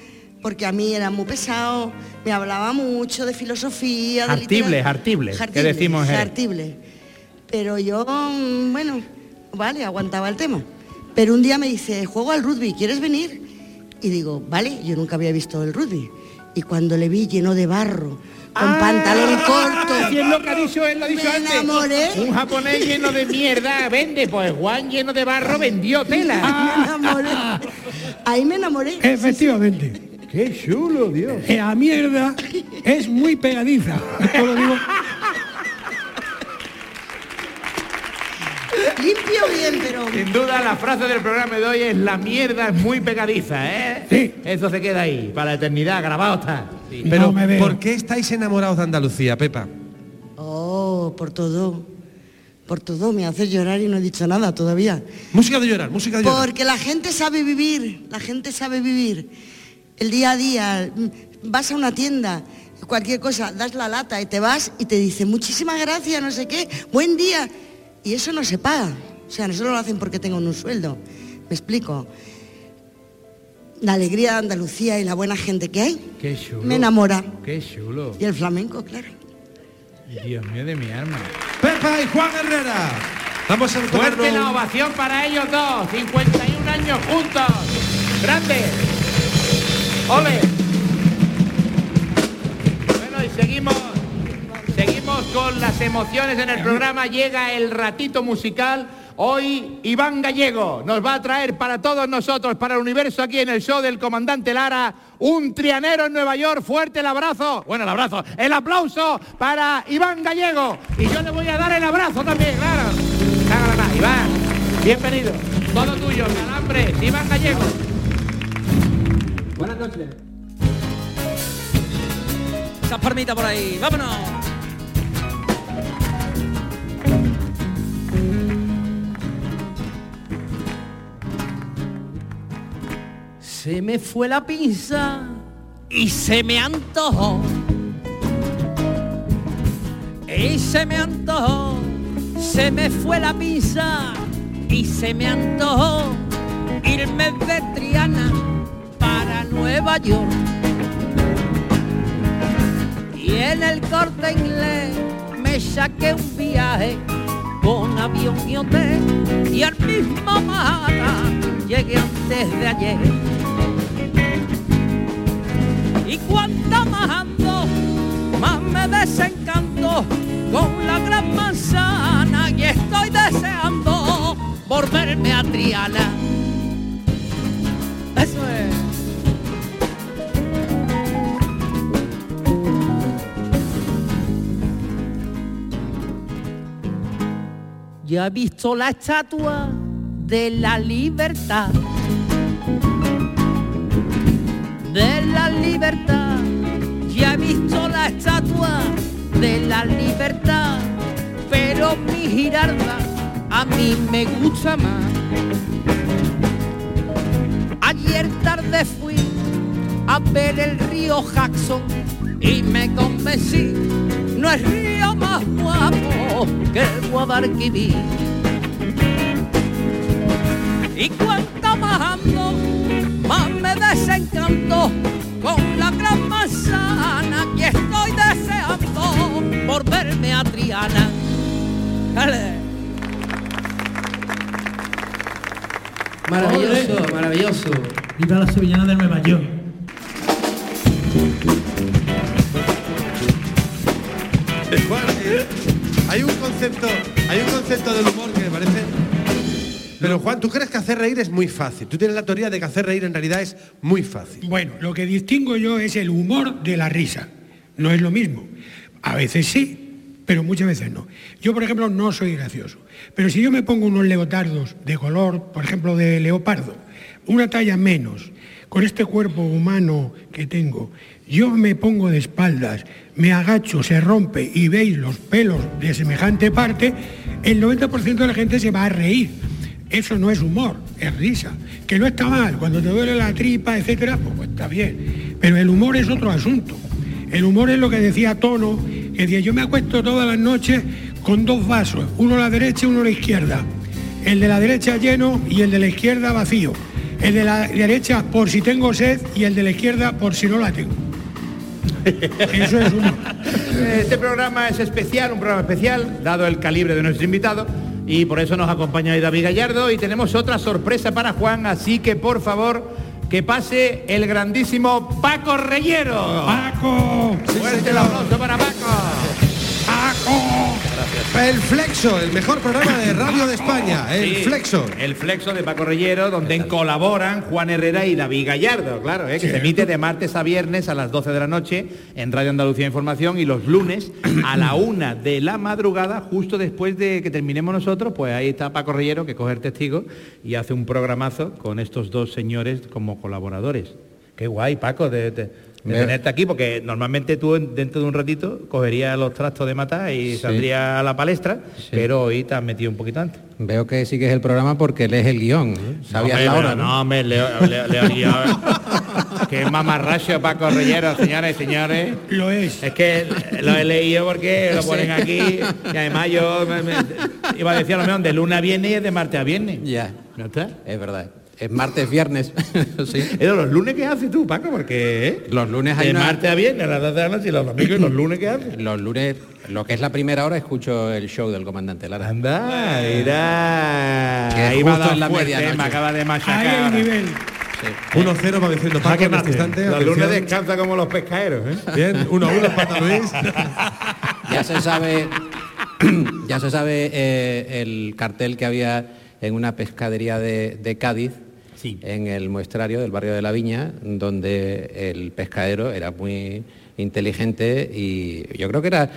porque a mí era muy pesado, me hablaba mucho de filosofía, de litera- hartible, ¿qué Hartible, decimos? Hartible. Pero yo, mm, bueno, vale, aguantaba el tema. Pero un día me dice, juego al rugby, ¿quieres venir? Y digo, vale, yo nunca había visto el rugby. Y cuando le vi lleno de barro, con pantalón corto, Y es lo que ha dicho él, lo ha dicho Me antes. enamoré. Un japonés lleno de mierda vende, pues Juan lleno de barro vendió tela. <laughs> me enamoré. Ahí me enamoré. Efectivamente. Qué chulo, Dios. Eh, La mierda es muy pegadiza. Esto lo digo. Limpio bien, pero... Sin duda la frase del programa de hoy es la mierda es muy pegadiza, ¿eh? Sí. Eso se queda ahí, para la eternidad, grabado está. Sí. Pero, No me veo. ¿por qué estáis enamorados de Andalucía, Pepa? Oh, por todo. Por todo, me hace llorar y no he dicho nada todavía. Música de llorar, música de llorar. Porque la gente sabe vivir, la gente sabe vivir. El día a día, mm, vas a una tienda, cualquier cosa, das la lata y te vas y te dice muchísimas gracias, no sé qué, buen día. Y eso no se paga. O sea, no solo lo hacen porque tengan un sueldo. Me explico. La alegría de Andalucía y la buena gente que hay Qué chulo. me enamora. Qué chulo. Y el flamenco, claro. Dios mío de mi alma. Pepa y Juan Herrera. Vamos a Fuerte la ovación para ellos dos. 51 años juntos. Grande. Ole. Bueno, y seguimos. Seguimos con las emociones en el programa. Llega el ratito musical. Hoy Iván Gallego nos va a traer para todos nosotros, para el universo aquí en el show del comandante Lara, un trianero en Nueva York. Fuerte el abrazo. Bueno, el abrazo. El aplauso para Iván Gallego. Y yo le voy a dar el abrazo también, claro. Más, Iván. Bienvenido. Todo tuyo, calambres. Iván Gallego. Buenas noches. Esa palmita por ahí, vámonos. Se me fue la pinza y se me antojó. Y se me antojó, se me fue la pinza y se me antojó irme de Triana Nueva York. Y en el corte inglés me saqué un viaje con avión y hotel y al mismo Manhattan llegué antes de ayer. Y cuanta más ando, más me desencanto con la gran manzana y estoy deseando volverme a Triana. Ya he visto la estatua de la libertad. De la libertad. Ya he visto la estatua de la libertad. Pero mi girarda a mí me gusta más. Ayer tarde fui a ver el río Jackson y me convencí, no es río más guapo que el Guadalquivir. Y cuanto más ando, más me desencanto con la gran manzana que estoy deseando por verme a Triana. Dale. Maravilloso, maravilloso. Viva la sevillana de Nueva York. Hay un concepto, hay un concepto del humor que me parece. Pero Juan, ¿tú crees que hacer reír es muy fácil? Tú tienes la teoría de que hacer reír en realidad es muy fácil. Bueno, lo que distingo yo es el humor de la risa. No es lo mismo. A veces sí, pero muchas veces no. Yo, por ejemplo, no soy gracioso. Pero si yo me pongo unos leotardos de color, por ejemplo, de leopardo, una talla menos, con este cuerpo humano que tengo, yo me pongo de espaldas, me agacho, se rompe y veis los pelos de semejante parte, el 90% de la gente se va a reír. Eso no es humor, es risa. Que no está mal, cuando te duele la tripa, etcétera, pues, pues está bien. Pero el humor es otro asunto. El humor es lo que decía Tono, que decía, yo me acuesto todas las noches con dos vasos, uno a la derecha y uno a la izquierda. El de la derecha lleno y el de la izquierda vacío. El de la derecha por si tengo sed y el de la izquierda por si no la tengo. Eso es humor. Este programa es especial, un programa especial, dado el calibre de nuestro invitado, y por eso nos acompaña hoy David Gallardo y tenemos otra sorpresa para Juan, así que por favor que pase el grandísimo Paco Reyero. ¡Paco! Fuerte el aplauso para Paco. El Flexo, el mejor programa de radio de España, el Sí, Flexo. El Flexo de Paco Reyero, donde colaboran Juan Herrera y David Gallardo, claro, ¿eh? que se emite de martes a viernes a las 12 de la noche en Radio Andalucía Información y los lunes a la <clears throat> una de la madrugada, justo después de que terminemos nosotros, pues ahí está Paco Reyero que coge el testigo y hace un programazo con estos dos señores como colaboradores. Qué guay, Paco, de, de- de Me- tenerte aquí, porque normalmente tú en- dentro de un ratito cogerías los trastos de matar y Sí. saldrías a la palestra, pero hoy te has metido un poquito antes. Veo que sigues el programa porque lees el guion. ¿eh? Sabías hombre, la hora, ¿no? No, hombre, Leo, Leo- Leo Guillón. <laughs> que es mamarracho Paco Reyero, señores y señores. Lo es. Es que lo he leído porque lo ponen aquí y además yo me- me- iba a decir a lo mejor de lunes a viernes y es de martes a viernes. Ya, ¿No está? es verdad. Es martes, viernes. <laughs> sí. ¿Es de los lunes que haces tú, Paco? Porque ¿eh? Los lunes hay de una- martes a viernes a las 12 de la noche y los domingos y los <clears throat> lunes que haces. Los lunes, lo que es la primera hora, escucho el show del comandante Lara. Anda, mira. Que Ahí dado en la medianoche. me acaba de machacar. Ahí hay nivel. 1-0 va diciendo Paco en este instante. Los atención. lunes descansa como los pescaderos, ¿eh? Bien, 1-1 Pata Luis. <laughs> Ya se sabe, <clears throat> ya se sabe eh, el cartel que había en una pescadería de, de Cádiz, Sí. en el muestrario del barrio de la Viña, donde el pescadero era muy inteligente y yo creo que era,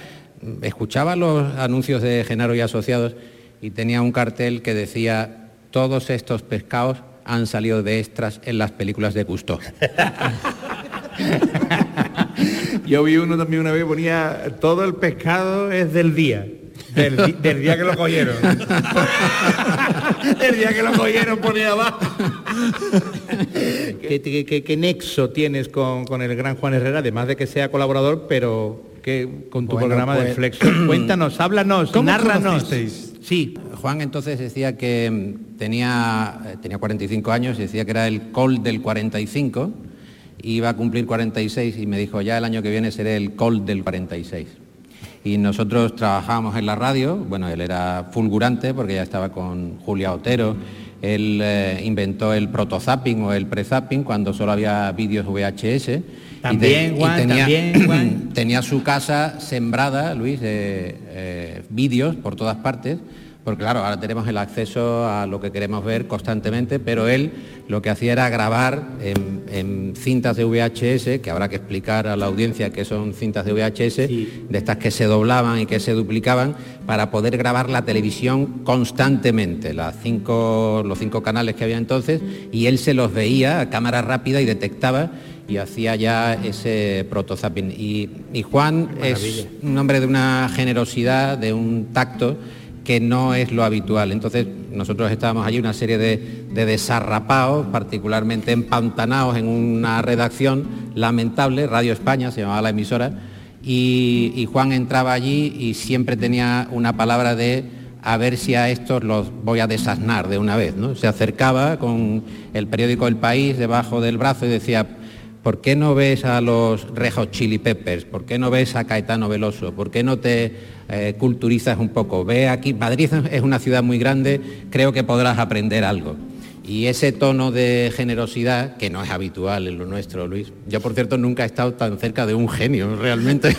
escuchaba los anuncios de Genaro y Asociados y tenía un cartel que decía todos estos pescados han salido de extras en las películas de Gusto. <laughs> Yo vi uno también una vez ponía todo el pescado es del día. Del día que lo cogieron. <laughs> <laughs> el día que lo cogieron ponía abajo. <laughs> ¿Qué, qué- qué- qué nexo tienes con, con el gran Juan Herrera? Además de que sea colaborador, pero que con tu Bueno, programa de pues- Flexo. <clears throat> Cuéntanos, háblanos, ¿Cómo nárranos. conocisteis? Sí. Juan entonces decía que tenía, tenía 45 años y decía que era el col del 45, iba a cumplir 46 y me dijo, ya el año que viene seré el col del 46. Y nosotros trabajábamos en la radio, bueno, él era fulgurante porque ya estaba con Julia Otero, él eh, inventó el protozapping o el prezapping cuando solo había vídeos VHS. y También, Juan, tenía, también, <clears throat> Juan. tenía su casa sembrada, Luis, de eh, vídeos por todas partes, porque claro, ahora tenemos el acceso a lo que queremos ver constantemente, pero él lo que hacía era grabar en, en cintas de VHS, que habrá que explicar a la audiencia que son cintas de VHS, de estas que se doblaban y que se duplicaban, para poder grabar la televisión constantemente, las cinco, los cinco canales que había entonces, y él se los veía a cámara rápida y detectaba y hacía ya ese protozapping. Y, y Juan es un hombre de una generosidad, de un tacto que no es lo habitual. Entonces nosotros estábamos allí una serie de, de desarrapados, particularmente empantanados en una redacción lamentable, Radio España se llamaba la emisora, y, y Juan entraba allí y siempre tenía una palabra de a ver si a estos los voy a desasnar de una vez. ¿no? Se acercaba con el periódico El País debajo del brazo y decía, ¿por qué no ves a los Rejos Chili Peppers? ¿Por qué no ves a Caetano Veloso? ¿Por qué no te eh, culturizas un poco? Ve aquí, Madrid es una ciudad muy grande, creo que podrás aprender algo. Y ese tono de generosidad, que no es habitual en lo nuestro, Luis. Yo, por cierto, nunca he estado tan cerca de un genio, realmente.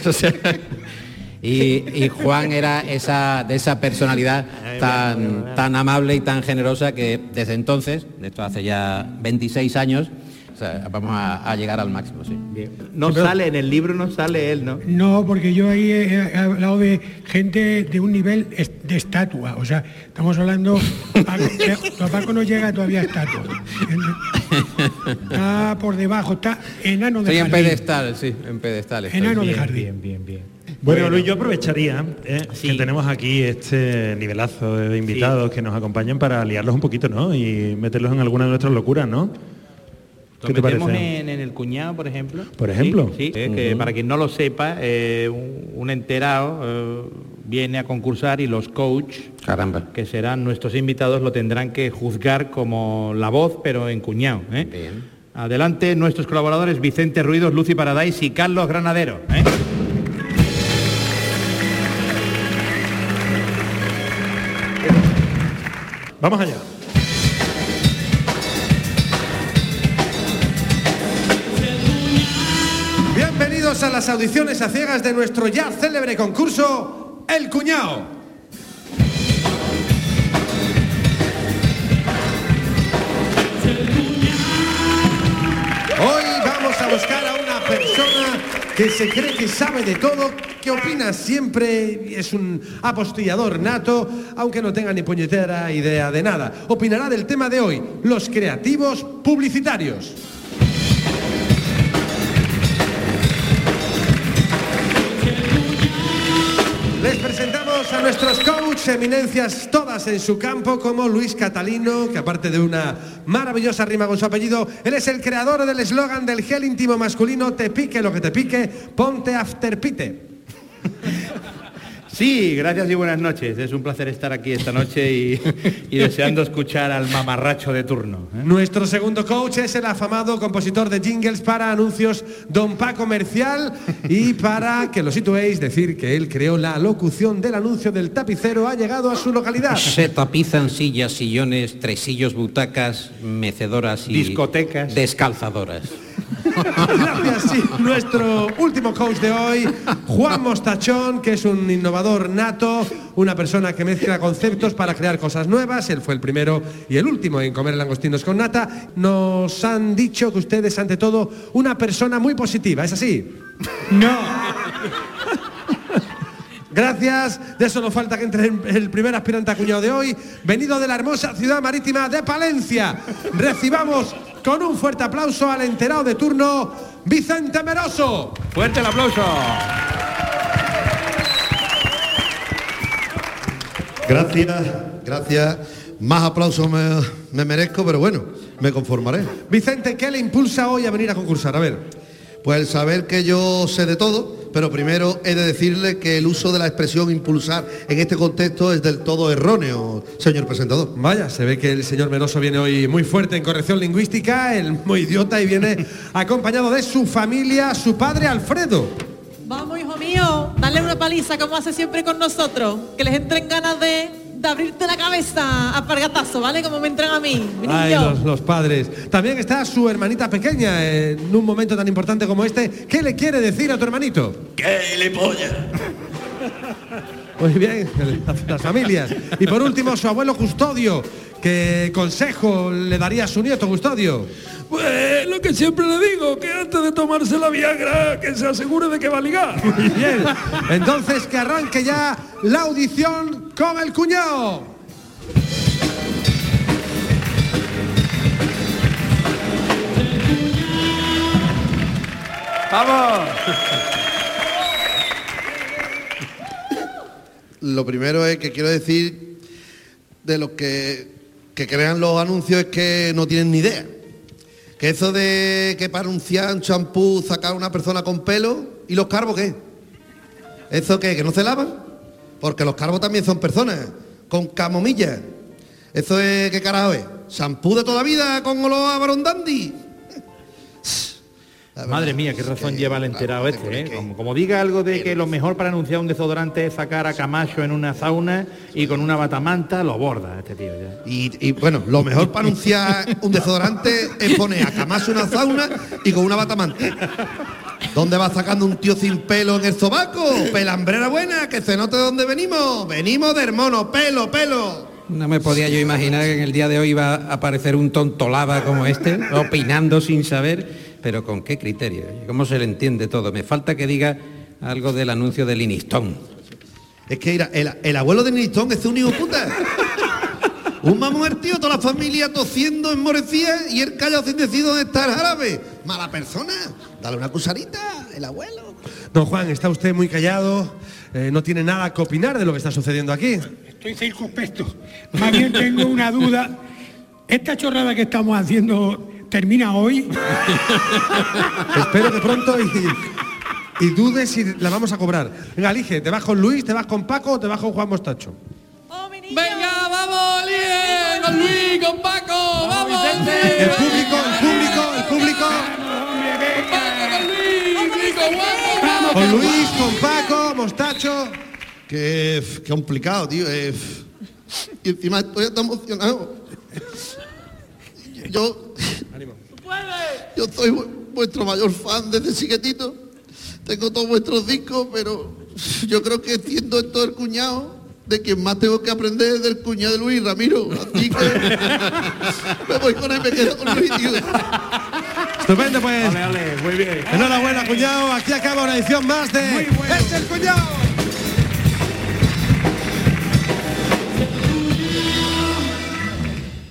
<laughs> y, Juan era esa, de esa personalidad tan, tan amable y tan generosa que desde entonces, esto hace ya 26 años, sea, vamos a, a llegar al máximo, sí. No sale, en el libro no sale él, ¿no? No, porque yo ahí he, he hablado de gente de un nivel de estatua. O sea, estamos hablando. Paco, <laughs> que Paco no llega todavía a estatua. Está por debajo, está enano de Estoy en jardín. pedestal, sí, en pedestal. estoy. Enano de jardín. bien. Bien, bien. Bueno, Luis, yo aprovecharía eh, que tenemos aquí este nivelazo de invitados que nos acompañan para liarlos un poquito, ¿no? Y meterlos en alguna de nuestras locuras, ¿no? ¿Qué te parece? En, en el cuñado, por ejemplo. Por ejemplo. Sí, sí, es que Ujú. para quien no lo sepa, eh, un, un enterado eh, viene a concursar y los coach, Caramba. que serán nuestros invitados, lo tendrán que juzgar como la voz, pero en cuñado. ¿eh? Adelante nuestros colaboradores Vicente Ruidos, Lucy Paradise y Carlos Granadero. ¿eh? Vamos allá. A las audiciones a ciegas de nuestro ya célebre concurso El Cuñao. Hoy vamos a buscar a una persona que se cree que sabe de todo, que opina siempre, es un apostillador nato, aunque no tenga ni puñetera idea de nada. Opinará del tema de hoy, los creativos publicitarios. Les presentamos a nuestros coach, eminencias todas en su campo, como Luis Catalino, que aparte de una maravillosa rima con su apellido, él es el creador del eslogan del gel íntimo masculino, te pique lo que te pique, ponte afterpite. Sí, gracias y buenas noches. Es un placer estar aquí esta noche y, y deseando escuchar al mamarracho de turno. ¿eh? Nuestro segundo coach es el afamado compositor de jingles para anuncios Don Pa Comercial y para que lo situéis, decir que él creó la locución del anuncio del tapicero ha llegado a su localidad. Se tapizan sillas, sillones, tresillos, butacas, mecedoras y Discotecas. descalzadoras. Gracias, sí. Nuestro último coach de hoy, Juan Mostachón, que es un innovador nato, una persona que mezcla conceptos para crear cosas nuevas. Él fue el primero y el último en comer langostinos con nata. Nos han dicho que usted es, ante todo, una persona muy positiva. ¿Es así? No. Gracias. De eso nos falta que entre el primer aspirante a cuñado de hoy, venido de la hermosa ciudad marítima de Palencia. Recibamos con un fuerte aplauso al enterado de turno, Vicente Meroso. Fuerte el aplauso. Gracias, gracias. Más aplausos me, me merezco, pero bueno, me conformaré. Vicente, ¿qué le impulsa hoy a venir a concursar? A ver. Pues el saber que yo sé de todo, pero primero he de decirle que el uso de la expresión impulsar en este contexto es del todo erróneo, señor presentador. Vaya, se ve que el señor Menoso viene hoy muy fuerte en corrección lingüística, el muy idiota y viene <laughs> acompañado de su familia, su padre Alfredo. Vamos, hijo mío, dale una paliza como hace siempre con nosotros, que les entren ganas de, de abrirte la cabeza a pargatazo, ¿vale? Como me entran a mí, Ay, los, los padres. También está su hermanita pequeña en un momento tan importante como este. ¿Qué le quiere decir a tu hermanito? ¡Qué le polla! Muy bien, las- <laughs> las familias. Y por último, su abuelo Custodio. ¿Qué consejo le daría a su nieto Custodio? Pues lo que siempre le digo, que antes de tomarse la Viagra, que se asegure de que va a ligar. Muy bien. Entonces que arranque ya la audición con el cuñado. ¡Vamos! Lo primero es que quiero decir de los que, que crean los anuncios es que no tienen ni idea. Que eso de que para anunciar un champú sacar a una persona con pelo y los carbos qué? ¿Eso qué? ¿Que no se lavan? Porque los carbos también son personas, con camomilla. ¿Eso es qué carajo es? ¿Shampoo de toda vida con olor a Baron Dandy? <laughs> Madre mía, qué razón lleva el enterado este, ¿eh? Como, como diga algo de que lo mejor para anunciar un desodorante es sacar a Camacho en una sauna y con una batamanta, lo borda este tío ya. Y, y, bueno, lo mejor para anunciar un desodorante es poner a Camacho en una sauna y con una batamanta. ¿Dónde va sacando un tío sin pelo en el sobaco? Pelambrera buena, que se note de dónde venimos. Venimos de hermano, pelo, pelo. No me podía yo imaginar que en el día de hoy iba a aparecer un tontolaba como este, opinando sin saber, pero con qué criterio, cómo se le entiende todo. Me falta que diga algo del anuncio de Linistón. Es que mira, el, el abuelo de Nilistón es un hijo puta. Un mamón tío, toda la familia tosiendo, enmorecida y él callado sin decir dónde está el árabe. Mala persona. Dale una cucharita, el abuelo. Don Juan, está usted muy callado, eh, no tiene nada que opinar de lo que está sucediendo aquí. Estoy circunspecto. Más bien tengo una duda. ¿Esta chorrada que estamos haciendo termina hoy? <laughs> Espero que pronto y, y dude si la vamos a cobrar. Venga, elige, ¿te vas con Luis, te vas con Paco o te vas con Juan Mostacho? Venga, vamos, Lien, con Luis, con Paco, vamos. El público, el público, el público. Con Luis, con Paco, Mostacho. Qué, qué complicado, tío. eh, y encima estoy tan emocionado. Yo, <laughs> yo soy vu- vuestro mayor fan desde chiquitito. Tengo todos vuestros discos, pero yo creo que siendo esto el cuñado, de quien más tengo que aprender es del cuñado de Luis Ramiro. Así que <laughs> me voy con él, me quedo con Luis, tío. Estupendo, pues. muy bien. Enhorabuena, cuñado. Aquí acaba una edición más de Es el cuñado.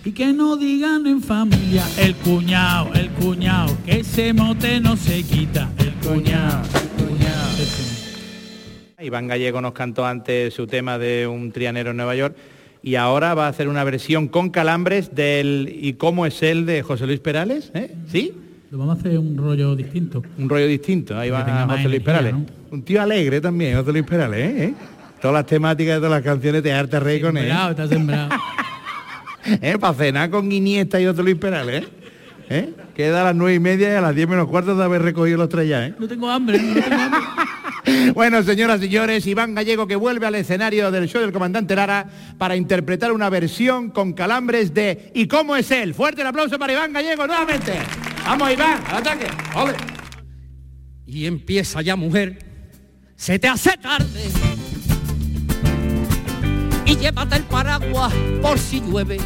Y que no digan en familia, el cuñado, el cuñado, que ese mote no se quita, el el cuñado. Iván Gallego nos cantó antes su tema de un trianero en Nueva York y ahora va a hacer una versión con calambres del ¿Y cómo es el de José Luis Perales? ¿eh? ¿Sí? Lo vamos a hacer un rollo distinto. Un rollo distinto. Ahí va José Luis energía, Perales. ¿no? Un tío alegre también, José Luis Perales, ¿eh? ¿Eh? Todas las temáticas de todas las canciones de arte rey con él. Está sembrado. <laughs> ¿Eh? Para cenar con Iniesta y José Luis Perales, ¿eh? ¿Eh? Queda a las nueve y media y a las diez menos cuartos de haber recogido los tres ya, ¿eh? No tengo hambre, no tengo hambre. <laughs> Bueno, señoras y señores, Iván Gallego que vuelve al escenario del show del comandante Lara para interpretar una versión con calambres de ¿Y cómo es él? Fuerte el aplauso para Iván Gallego nuevamente. Vamos, Iván, al ataque. Ole. Y empieza ya, mujer, se te hace tarde. Y llévate el paraguas por si llueve.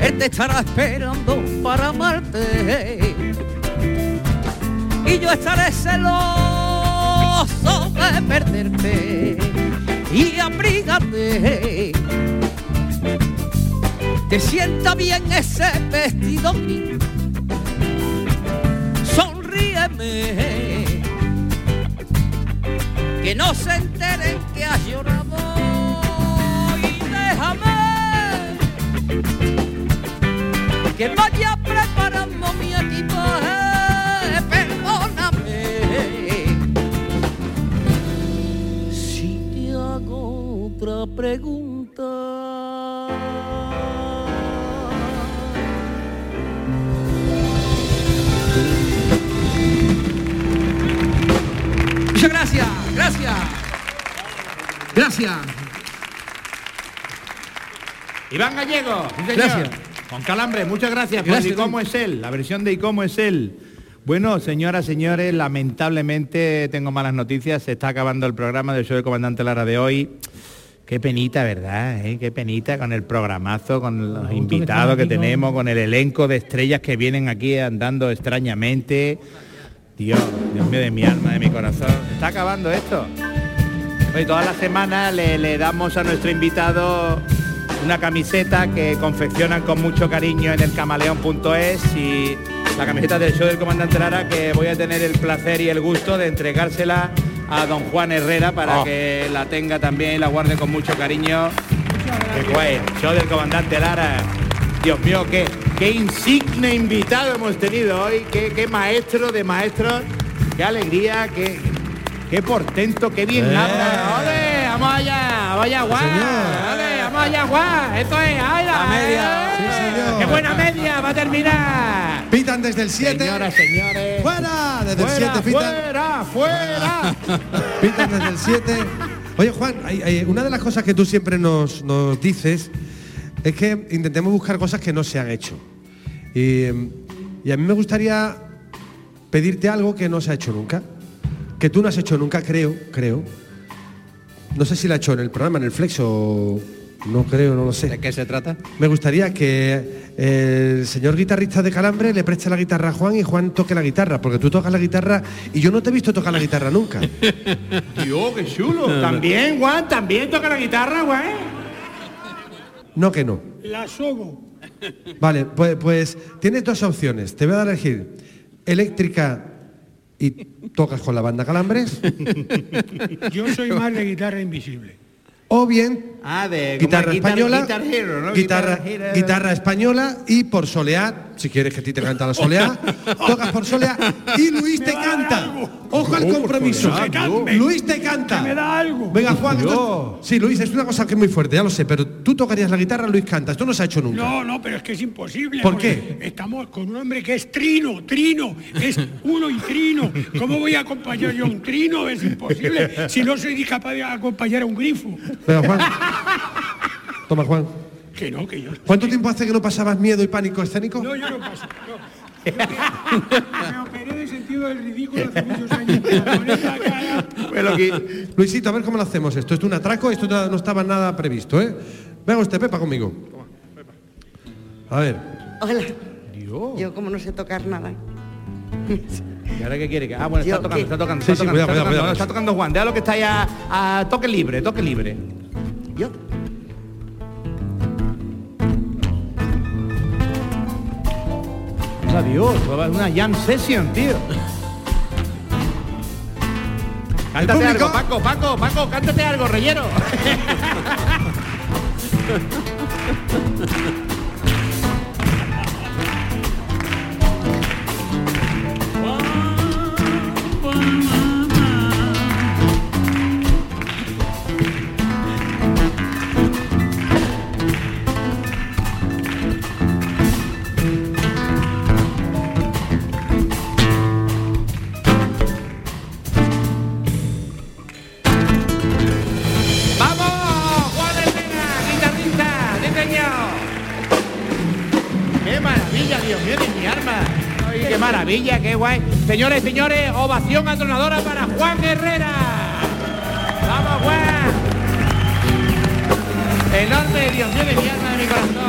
Él te estará esperando para amarte. Y yo estaré celoso de perderte y abrígate. Te sienta bien ese vestido gris. Sonríe perdóname. Que no se enteren que has llorado y déjame que vaya preparando otra pregunta. Muchas gracias, gracias. Gracias. Iván Gallego, sí, señor. Gracias. Con calambre, muchas gracias, por Gracias, ¿Y cómo es él? La versión de ¿Y cómo es él? Bueno, señoras, señores, lamentablemente tengo malas noticias. Se está acabando el programa del show del comandante Lara de hoy. Qué penita, ¿verdad? eh? Qué penita con el programazo, con los invitados que tenemos, con el elenco de estrellas que vienen aquí andando extrañamente. Dios, Dios mío de mi alma, de mi corazón. Está acabando esto. Hoy todas las semanas le, le damos a nuestro invitado una camiseta que confeccionan con mucho cariño en el camaleón.es y la camiseta del show del comandante Lara que voy a tener el placer y el gusto de entregársela a don Juan Herrera para Oh. que la tenga también y la guarde con mucho cariño. Qué guay, show del comandante Lara. Dios mío, qué, qué insigne invitado hemos tenido hoy, qué, qué maestro de maestros, qué alegría, qué, qué portento, qué bien Eh. habla. ¡Ole! ¡Vamos allá! ¡Vamos allá, Juan! ¡Ole! ¡Vamos allá, Juan! ¡Esto es! ¡Ay, la media! Sí, señor. ¡Qué buena media! ¡Va a terminar! Pitan desde el 7. Señoras, señores. ¡Fuera! Desde el ¡Fuera, 7 pitan. fuera, fuera! <laughs> Pitan desde el 7. Oye, Juan, hay- hay- una de las cosas que tú siempre nos, nos dices es que intentemos buscar cosas que no se han hecho. Y, y a mí me gustaría pedirte algo que no se ha hecho nunca. Que tú no has hecho nunca, creo, creo. No sé si la ha hecho en el programa, en el Flexo. No creo, no lo sé. ¿De qué se trata? Me gustaría que el señor guitarrista de Calambre le preste la guitarra a Juan y Juan toque la guitarra, porque tú tocas la guitarra y yo no te he visto tocar la guitarra nunca. <laughs> Dios, qué chulo. También, Juan, también toca la guitarra, Juan. No que no. La sogo. Vale, pues, pues tienes dos opciones. Te voy a dar a elegir eléctrica y tocas con la banda Calambres, <laughs> Yo soy más de guitarra invisible. O bien Ah, de guitarra Guitar- española, Guitar Hero, ¿no? guitarra, guitarra española y por solear, si quieres que a ti te canta la soleá, <laughs> tocas por soleá y Luis te canta. Ojo al compromiso. Que cante. Luis te canta. Que me da algo. Venga, Juan. sí, Luis, es una cosa que es muy fuerte, ya lo sé, pero tú tocarías la guitarra, Luis canta. Esto no se ha hecho nunca. No, no, pero es que es imposible. ¿Por porque Estamos con un hombre que es trino, trino, es uno y trino. ¿Cómo voy a acompañar yo a un trino? Es imposible. Si no soy capaz de acompañar a un grifo. Venga, Juan. Toma, Juan. Que no, que yo. ¿Cuánto tiempo hace que no pasabas miedo y pánico escénico? No, yo no paso. No. Me operé sentido del ridículo hace muchos años. Con esta cara. Luisito, a ver cómo lo hacemos esto. Esto es un atraco, esto no estaba nada previsto, ¿eh? Venga usted, Pepa, conmigo. A ver. Hola. Yo como no sé tocar nada. ¿Y ahora qué quiere? que- Ah, bueno, está tocando, ¿qué? está tocando, está tocando, está tocando Juan. Déjalo que está ya a toque libre, toque libre. Yo. Adiós, una jam session, tío. Cántate algo, Paco, Paco, Paco, cántate algo, relleno. <laughs> maravilla, qué guay! Señores, señores, ovación atronadora para Juan Herrera. ¡Vamos, Juan! Enorme, Dios mío, de mi alma, de mi corazón.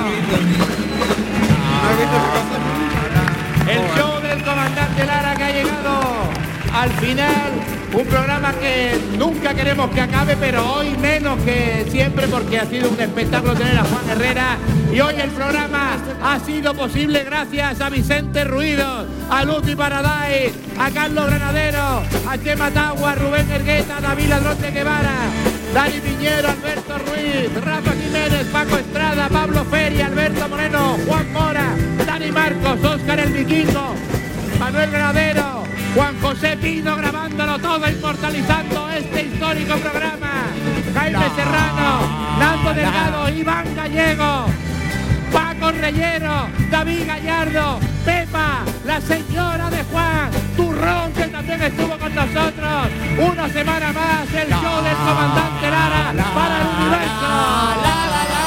El show del comandante Lara que ha llegado. al final un programa que nunca queremos que acabe, pero hoy menos que siempre porque ha sido un espectáculo tener a Juan Herrera. Y hoy el programa ha sido posible gracias a Vicente Ruido, a Lucy Paradise, a Carlos Granadero, a Chema Tagua, Rubén Ergueta, David Ladrón de Guevara, Dani Piñero, Alberto Ruiz, Rafa Jiménez, Paco Estrada, Pablo Feria, Alberto Moreno, Juan Mora, Dani Marcos, Óscar el Vikingo, Manuel Granadero, Juan José Pino grabándolo todo, inmortalizando este histórico programa. Jaime Serrano, Nando Delgado. Iván Gallego, Paco Reyero, David Gallardo, Pepa, la señora de Juan, Turrón, que también estuvo con nosotros. Una semana más, el show del comandante Lara para el universo.